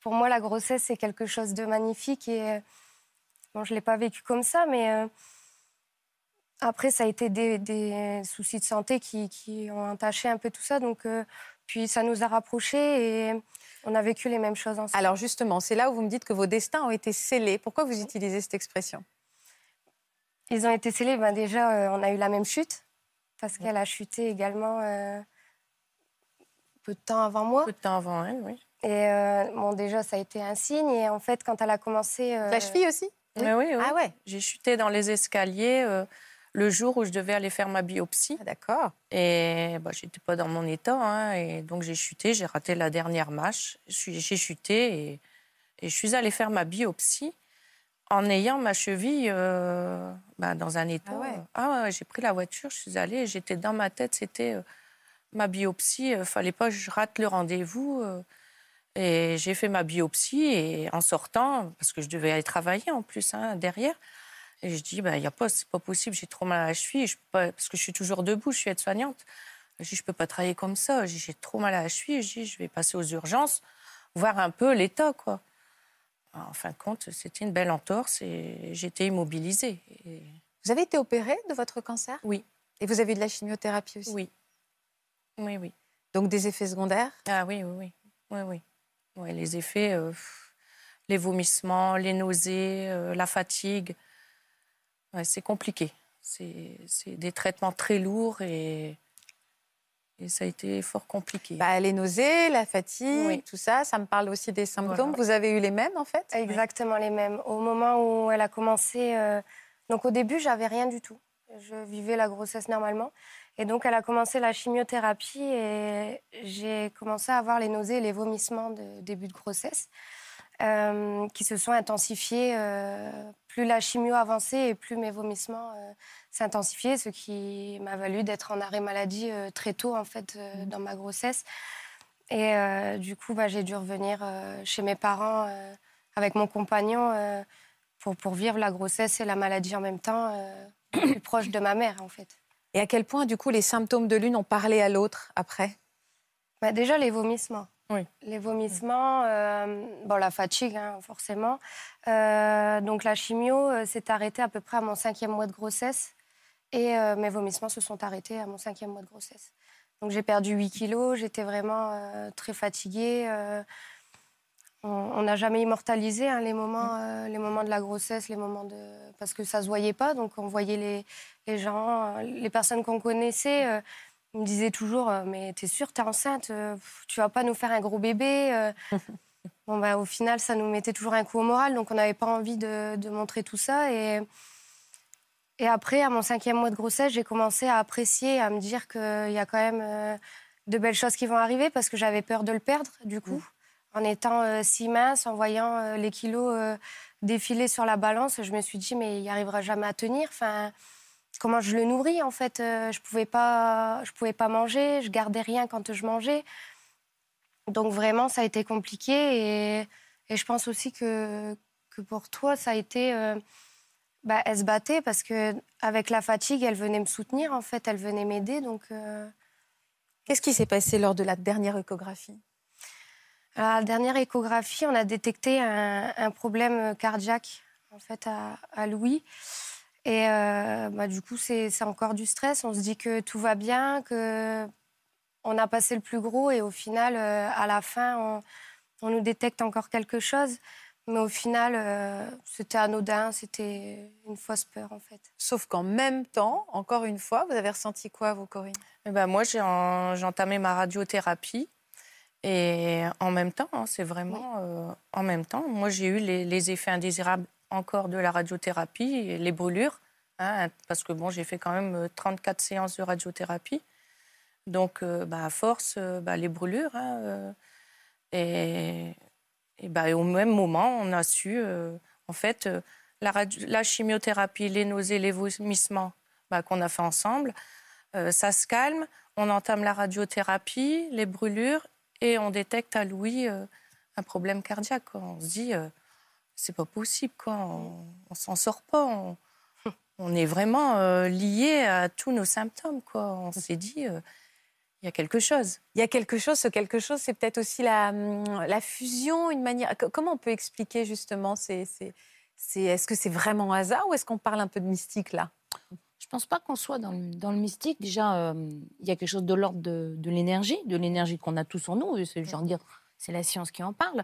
pour moi, la grossesse, c'est quelque chose de magnifique. Et bon, je ne l'ai pas vécu comme ça, mais après, ça a été des, soucis de santé qui, ont entaché un peu tout ça. Donc, euh, puis ça nous a rapprochés et on a vécu les mêmes choses ensemble. Alors justement, c'est là où vous me dites que vos destins ont été scellés. Pourquoi vous utilisez cette expression? Ils ont été scellés. Ben déjà, euh, on a eu la même chute parce qu'elle a chuté également euh, peu de temps avant moi. Peu de temps avant elle, oui. Et bon, déjà, ça a été un signe. Et en fait, quand elle a commencé... La cheville aussi? Oui. oui, oui. Ah ouais J'ai chuté dans les escaliers le jour où je devais aller faire ma biopsie. Ah, d'accord. Et bah, je n'étais pas dans mon état. Hein, et donc j'ai chuté, j'ai raté la dernière marche. J'ai chuté et, et, je suis allée faire ma biopsie en ayant ma cheville euh, bah, dans un état. Ah ouais, j'ai pris la voiture, je suis allée, j'étais dans ma tête, c'était euh, ma biopsie. Il fallait pas que je rate le rendez-vous. Euh, et j'ai fait ma biopsie et en sortant, parce que je devais aller travailler en plus hein, derrière, et je dis, bah, y a pas, c'est pas possible, j'ai trop mal à la cheville, je peux pas, parce que je suis toujours debout, je suis aide-soignante. Je dis, je peux pas travailler comme ça, j'ai trop mal à la cheville, je dis, je vais passer aux urgences, voir un peu l'état, quoi. En fin de compte, c'était une belle entorse et j'étais immobilisée. Vous avez été opérée de votre cancer? Oui. Et vous avez eu de la chimiothérapie aussi? Oui. Oui, oui. Donc des effets secondaires? Ah oui, oui, oui. Oui, oui. Les effets, euh, les vomissements, les nausées, euh, la fatigue c'est compliqué. C'est des traitements très lourds et, et, ça a été fort compliqué. Bah, les nausées, la fatigue, tout ça, ça me parle aussi des symptômes. Vous avez eu les mêmes en fait? Exactement les mêmes. Au moment où elle a commencé, euh, donc au début, j'avais rien du tout. Je vivais la grossesse normalement. Et donc, elle a commencé la chimiothérapie et j'ai commencé à avoir les nausées et les vomissements de début de grossesse. Euh, qui se sont intensifiés. Euh, plus la chimio avançait et plus mes vomissements euh, s'intensifiaient, ce qui m'a valu d'être en arrêt maladie très tôt en fait mmh. dans ma grossesse. Et du coup, bah, j'ai dû revenir chez mes parents avec mon compagnon pour, pour vivre la grossesse et la maladie en même temps, plus proche de ma mère en fait. Et à quel point, du coup, les symptômes de l'une ont parlé à l'autre après? Bah, Déjà, les vomissements. Les vomissements, euh, bon, la fatigue, hein, forcément. Euh, donc la chimio euh, s'est arrêtée à peu près à mon cinquième mois de grossesse. Et mes vomissements se sont arrêtés à mon cinquième mois de grossesse. Donc j'ai perdu 8 kilos, j'étais vraiment très fatiguée. on n'a jamais immortalisé hein, les, moments, les moments de la grossesse, les moments de... parce que ça ne se voyait pas. Donc on voyait les, les gens, les personnes qu'on connaissait il me disait toujours euh, Mais t'es sûre, t'es enceinte euh, Tu vas pas nous faire un gros bébé euh. Bon, bah, au final, ça nous mettait toujours un coup au moral, donc on n'avait pas envie de, montrer tout ça. Et, et après, à mon cinquième mois de grossesse, j'ai commencé à apprécier, à me dire qu'il y a quand même de belles choses qui vont arriver parce que j'avais peur de le perdre, du coup. Mmh. En étant si mince, en voyant les kilos défiler sur la balance, je me suis dit, mais il n'y arrivera jamais à tenir. Enfin, comment je le nourris en fait. Euh, je pouvais pas, je pouvais pas manger, je gardais rien quand je mangeais. Donc vraiment, ça a été compliqué et, je pense aussi que, que pour toi, ça a été, euh, bah, elle se battait parce que avec la fatigue, elle venait me soutenir en fait, elle venait m'aider. Donc euh, qu'est-ce qui s'est passé lors de la dernière échographie? À la dernière échographie, on a détecté un, problème cardiaque en fait à, à Louis. Et euh, bah, du coup, c'est encore du stress. On se dit que tout va bien, que on a passé le plus gros et au final, euh, à la fin, on, on, nous détecte encore quelque chose. Mais au final, euh, c'était anodin, c'était une fausse peur en fait. Sauf qu'en même temps, encore une fois, vous avez ressenti quoi, vous, Corinne? Eh ben, Moi, j'ai entamé ma radiothérapie. Et en même temps, hein, c'est vraiment en même temps. Moi, j'ai eu les, les effets indésirables encore de la radiothérapie, les brûlures, hein, parce que bon, j'ai fait quand même 34 euh, séances de radiothérapie. Donc, euh, bah, à force, euh, bah, les brûlures. Hein, et, bah, au même moment, on a su, en fait, la, chimiothérapie, les nausées, les vomissements bah, qu'on a fait ensemble, ça se calme. On entame la radiothérapie, les brûlures, et on détecte à Louis un problème cardiaque. On se dit, c'est pas possible, quoi. On, on s'en sort pas. On, on est vraiment euh, lié à tous nos symptômes, quoi. On s'est dit, euh, il y a quelque chose. Il y a quelque chose, ce quelque chose, c'est peut-être aussi la, hum, la fusion, une manière. co- Comment on peut expliquer justement c'est, c'est, c'est- Est-ce que c'est vraiment hasard ou est-ce qu'on parle un peu de mystique là? Je pense pas qu'on soit dans le, dans le mystique. Déjà, euh, il y a quelque chose de l'ordre de, de l'énergie, de l'énergie qu'on a tous en nous. et C'est, genre dire, c'est la science qui en parle.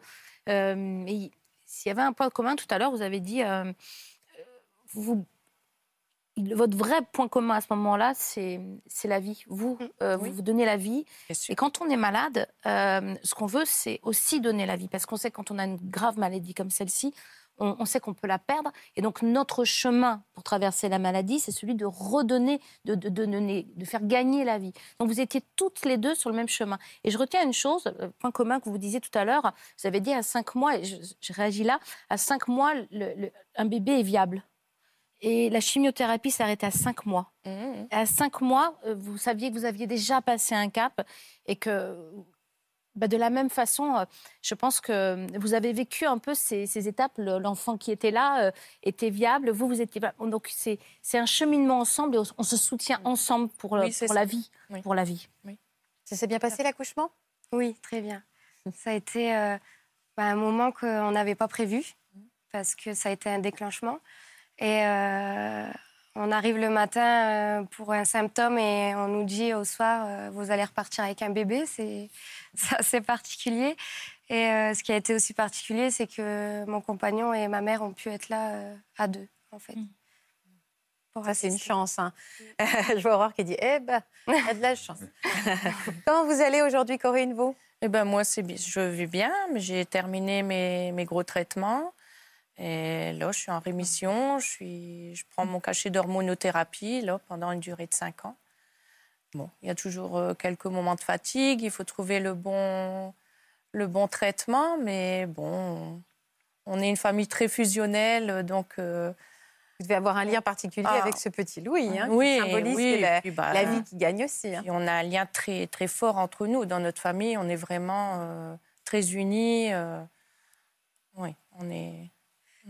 Euh, mais il- s'il y avait un point commun tout à l'heure, vous avez dit, euh, euh, vous, votre vrai point commun à ce moment-là, c'est, la vie. Vous, euh, vous vous donnez la vie. Et quand on est malade, euh, ce qu'on veut, c'est aussi donner la vie. Parce qu'on sait que quand on a une grave maladie comme celle-ci, on, on sait qu'on peut la perdre. Et donc, notre chemin pour traverser la maladie, c'est celui de redonner, de, de, de donner, de faire gagner la vie. Donc, vous étiez toutes les deux sur le même chemin. Et je retiens une chose, le point commun que vous disiez tout à l'heure, vous avez dit à cinq mois, et je, je réagis là, à cinq mois, le- le- un bébé est viable. Et la chimiothérapie s'arrête à cinq mois. Mhm. À cinq mois, euh, vous saviez que vous aviez déjà passé un cap et que bah, de la même façon, euh, je pense que vous avez vécu un peu ces, ces étapes. Le- L'enfant qui était là euh, était viable, vous, vous étiez. Donc c'est c'est un cheminement ensemble et on, se soutient ensemble pour, Oui, la vie. Oui. Pour la vie. Ça s'est bien passé l'accouchement? Oui, très bien. Ça a été euh, bah, un moment qu'on n'avait pas prévu parce que ça a été un déclenchement. Et euh, on arrive le matin euh, pour un symptôme et on nous dit au soir, euh, vous allez repartir avec un bébé. C'est assez particulier. Et euh, ce qui a été aussi particulier, c'est que mon compagnon et ma mère ont pu être là à deux, en fait. Pour Ça, c'est une chance. hein. Je vois Aurore qui dit Eh ben, y a de la chance. Comment vous allez aujourd'hui, Corinne, vous? Eh ben moi, c'est, je vais bien, mais j'ai terminé mes, mes gros traitements. Et là, je suis en rémission. Je, suis, je prends mon cachet d'hormonothérapie là, pendant une durée de 5 ans. Bon, il y a toujours euh, quelques moments de fatigue. Il faut trouver le bon, le bon traitement. Mais bon, on est une famille très fusionnelle. Donc, euh, Vous devez avoir un lien particulier Ah. avec ce petit Louis, hein, oui, qui symbolise oui, la, puis, bah, la vie qui gagne aussi. hein. On a un lien très, très fort entre nous. Dans notre famille, on est vraiment euh, très unis. euh, oui, on est,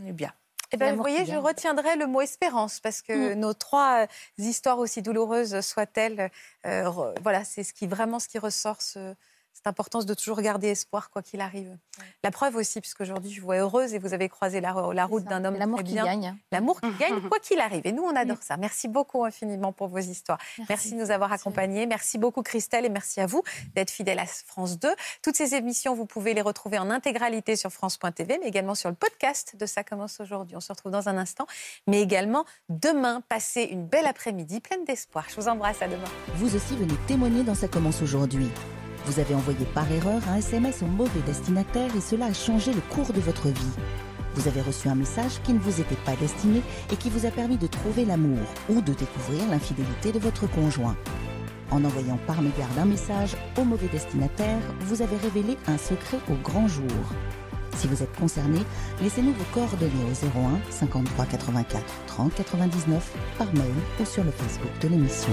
on est bien. Eh ben, vous voyez, je retiendrai le mot espérance parce que nos trois euh, histoires aussi douloureuses soient-elles, euh, voilà, c'est ce qui vraiment ce qui ressort, ce- cette importance de toujours garder espoir quoi qu'il arrive. La preuve aussi, puisqu'aujourd'hui je vous vois heureuse et vous avez croisé la, la route d'un homme L'amour qui bien. gagne. L'amour qui gagne, quoi qu'il arrive. Et nous, on adore ça. Merci beaucoup infiniment pour vos histoires. Merci, Merci. de nous avoir accompagnés. Merci beaucoup, Christelle, et merci à vous d'être fidèle à France 2. Toutes ces émissions, vous pouvez les retrouver en intégralité sur France.tv, mais également sur le podcast de Ça commence aujourd'hui. On se retrouve dans un instant, mais également demain. Passez une belle après-midi pleine d'espoir. Je vous embrasse. À demain. Vous aussi venez témoigner dans Ça commence aujourd'hui. Vous avez envoyé par erreur un SMS au mauvais destinataire et cela a changé le cours de votre vie. Vous avez reçu un message qui ne vous était pas destiné et qui vous a permis de trouver l'amour ou de découvrir l'infidélité de votre conjoint. En envoyant par mégarde un message au mauvais destinataire, vous avez révélé un secret au grand jour. Si vous êtes concerné, laissez-nous vos coordonnées au 01 53 84 30 99 par mail ou sur le Facebook de l'émission.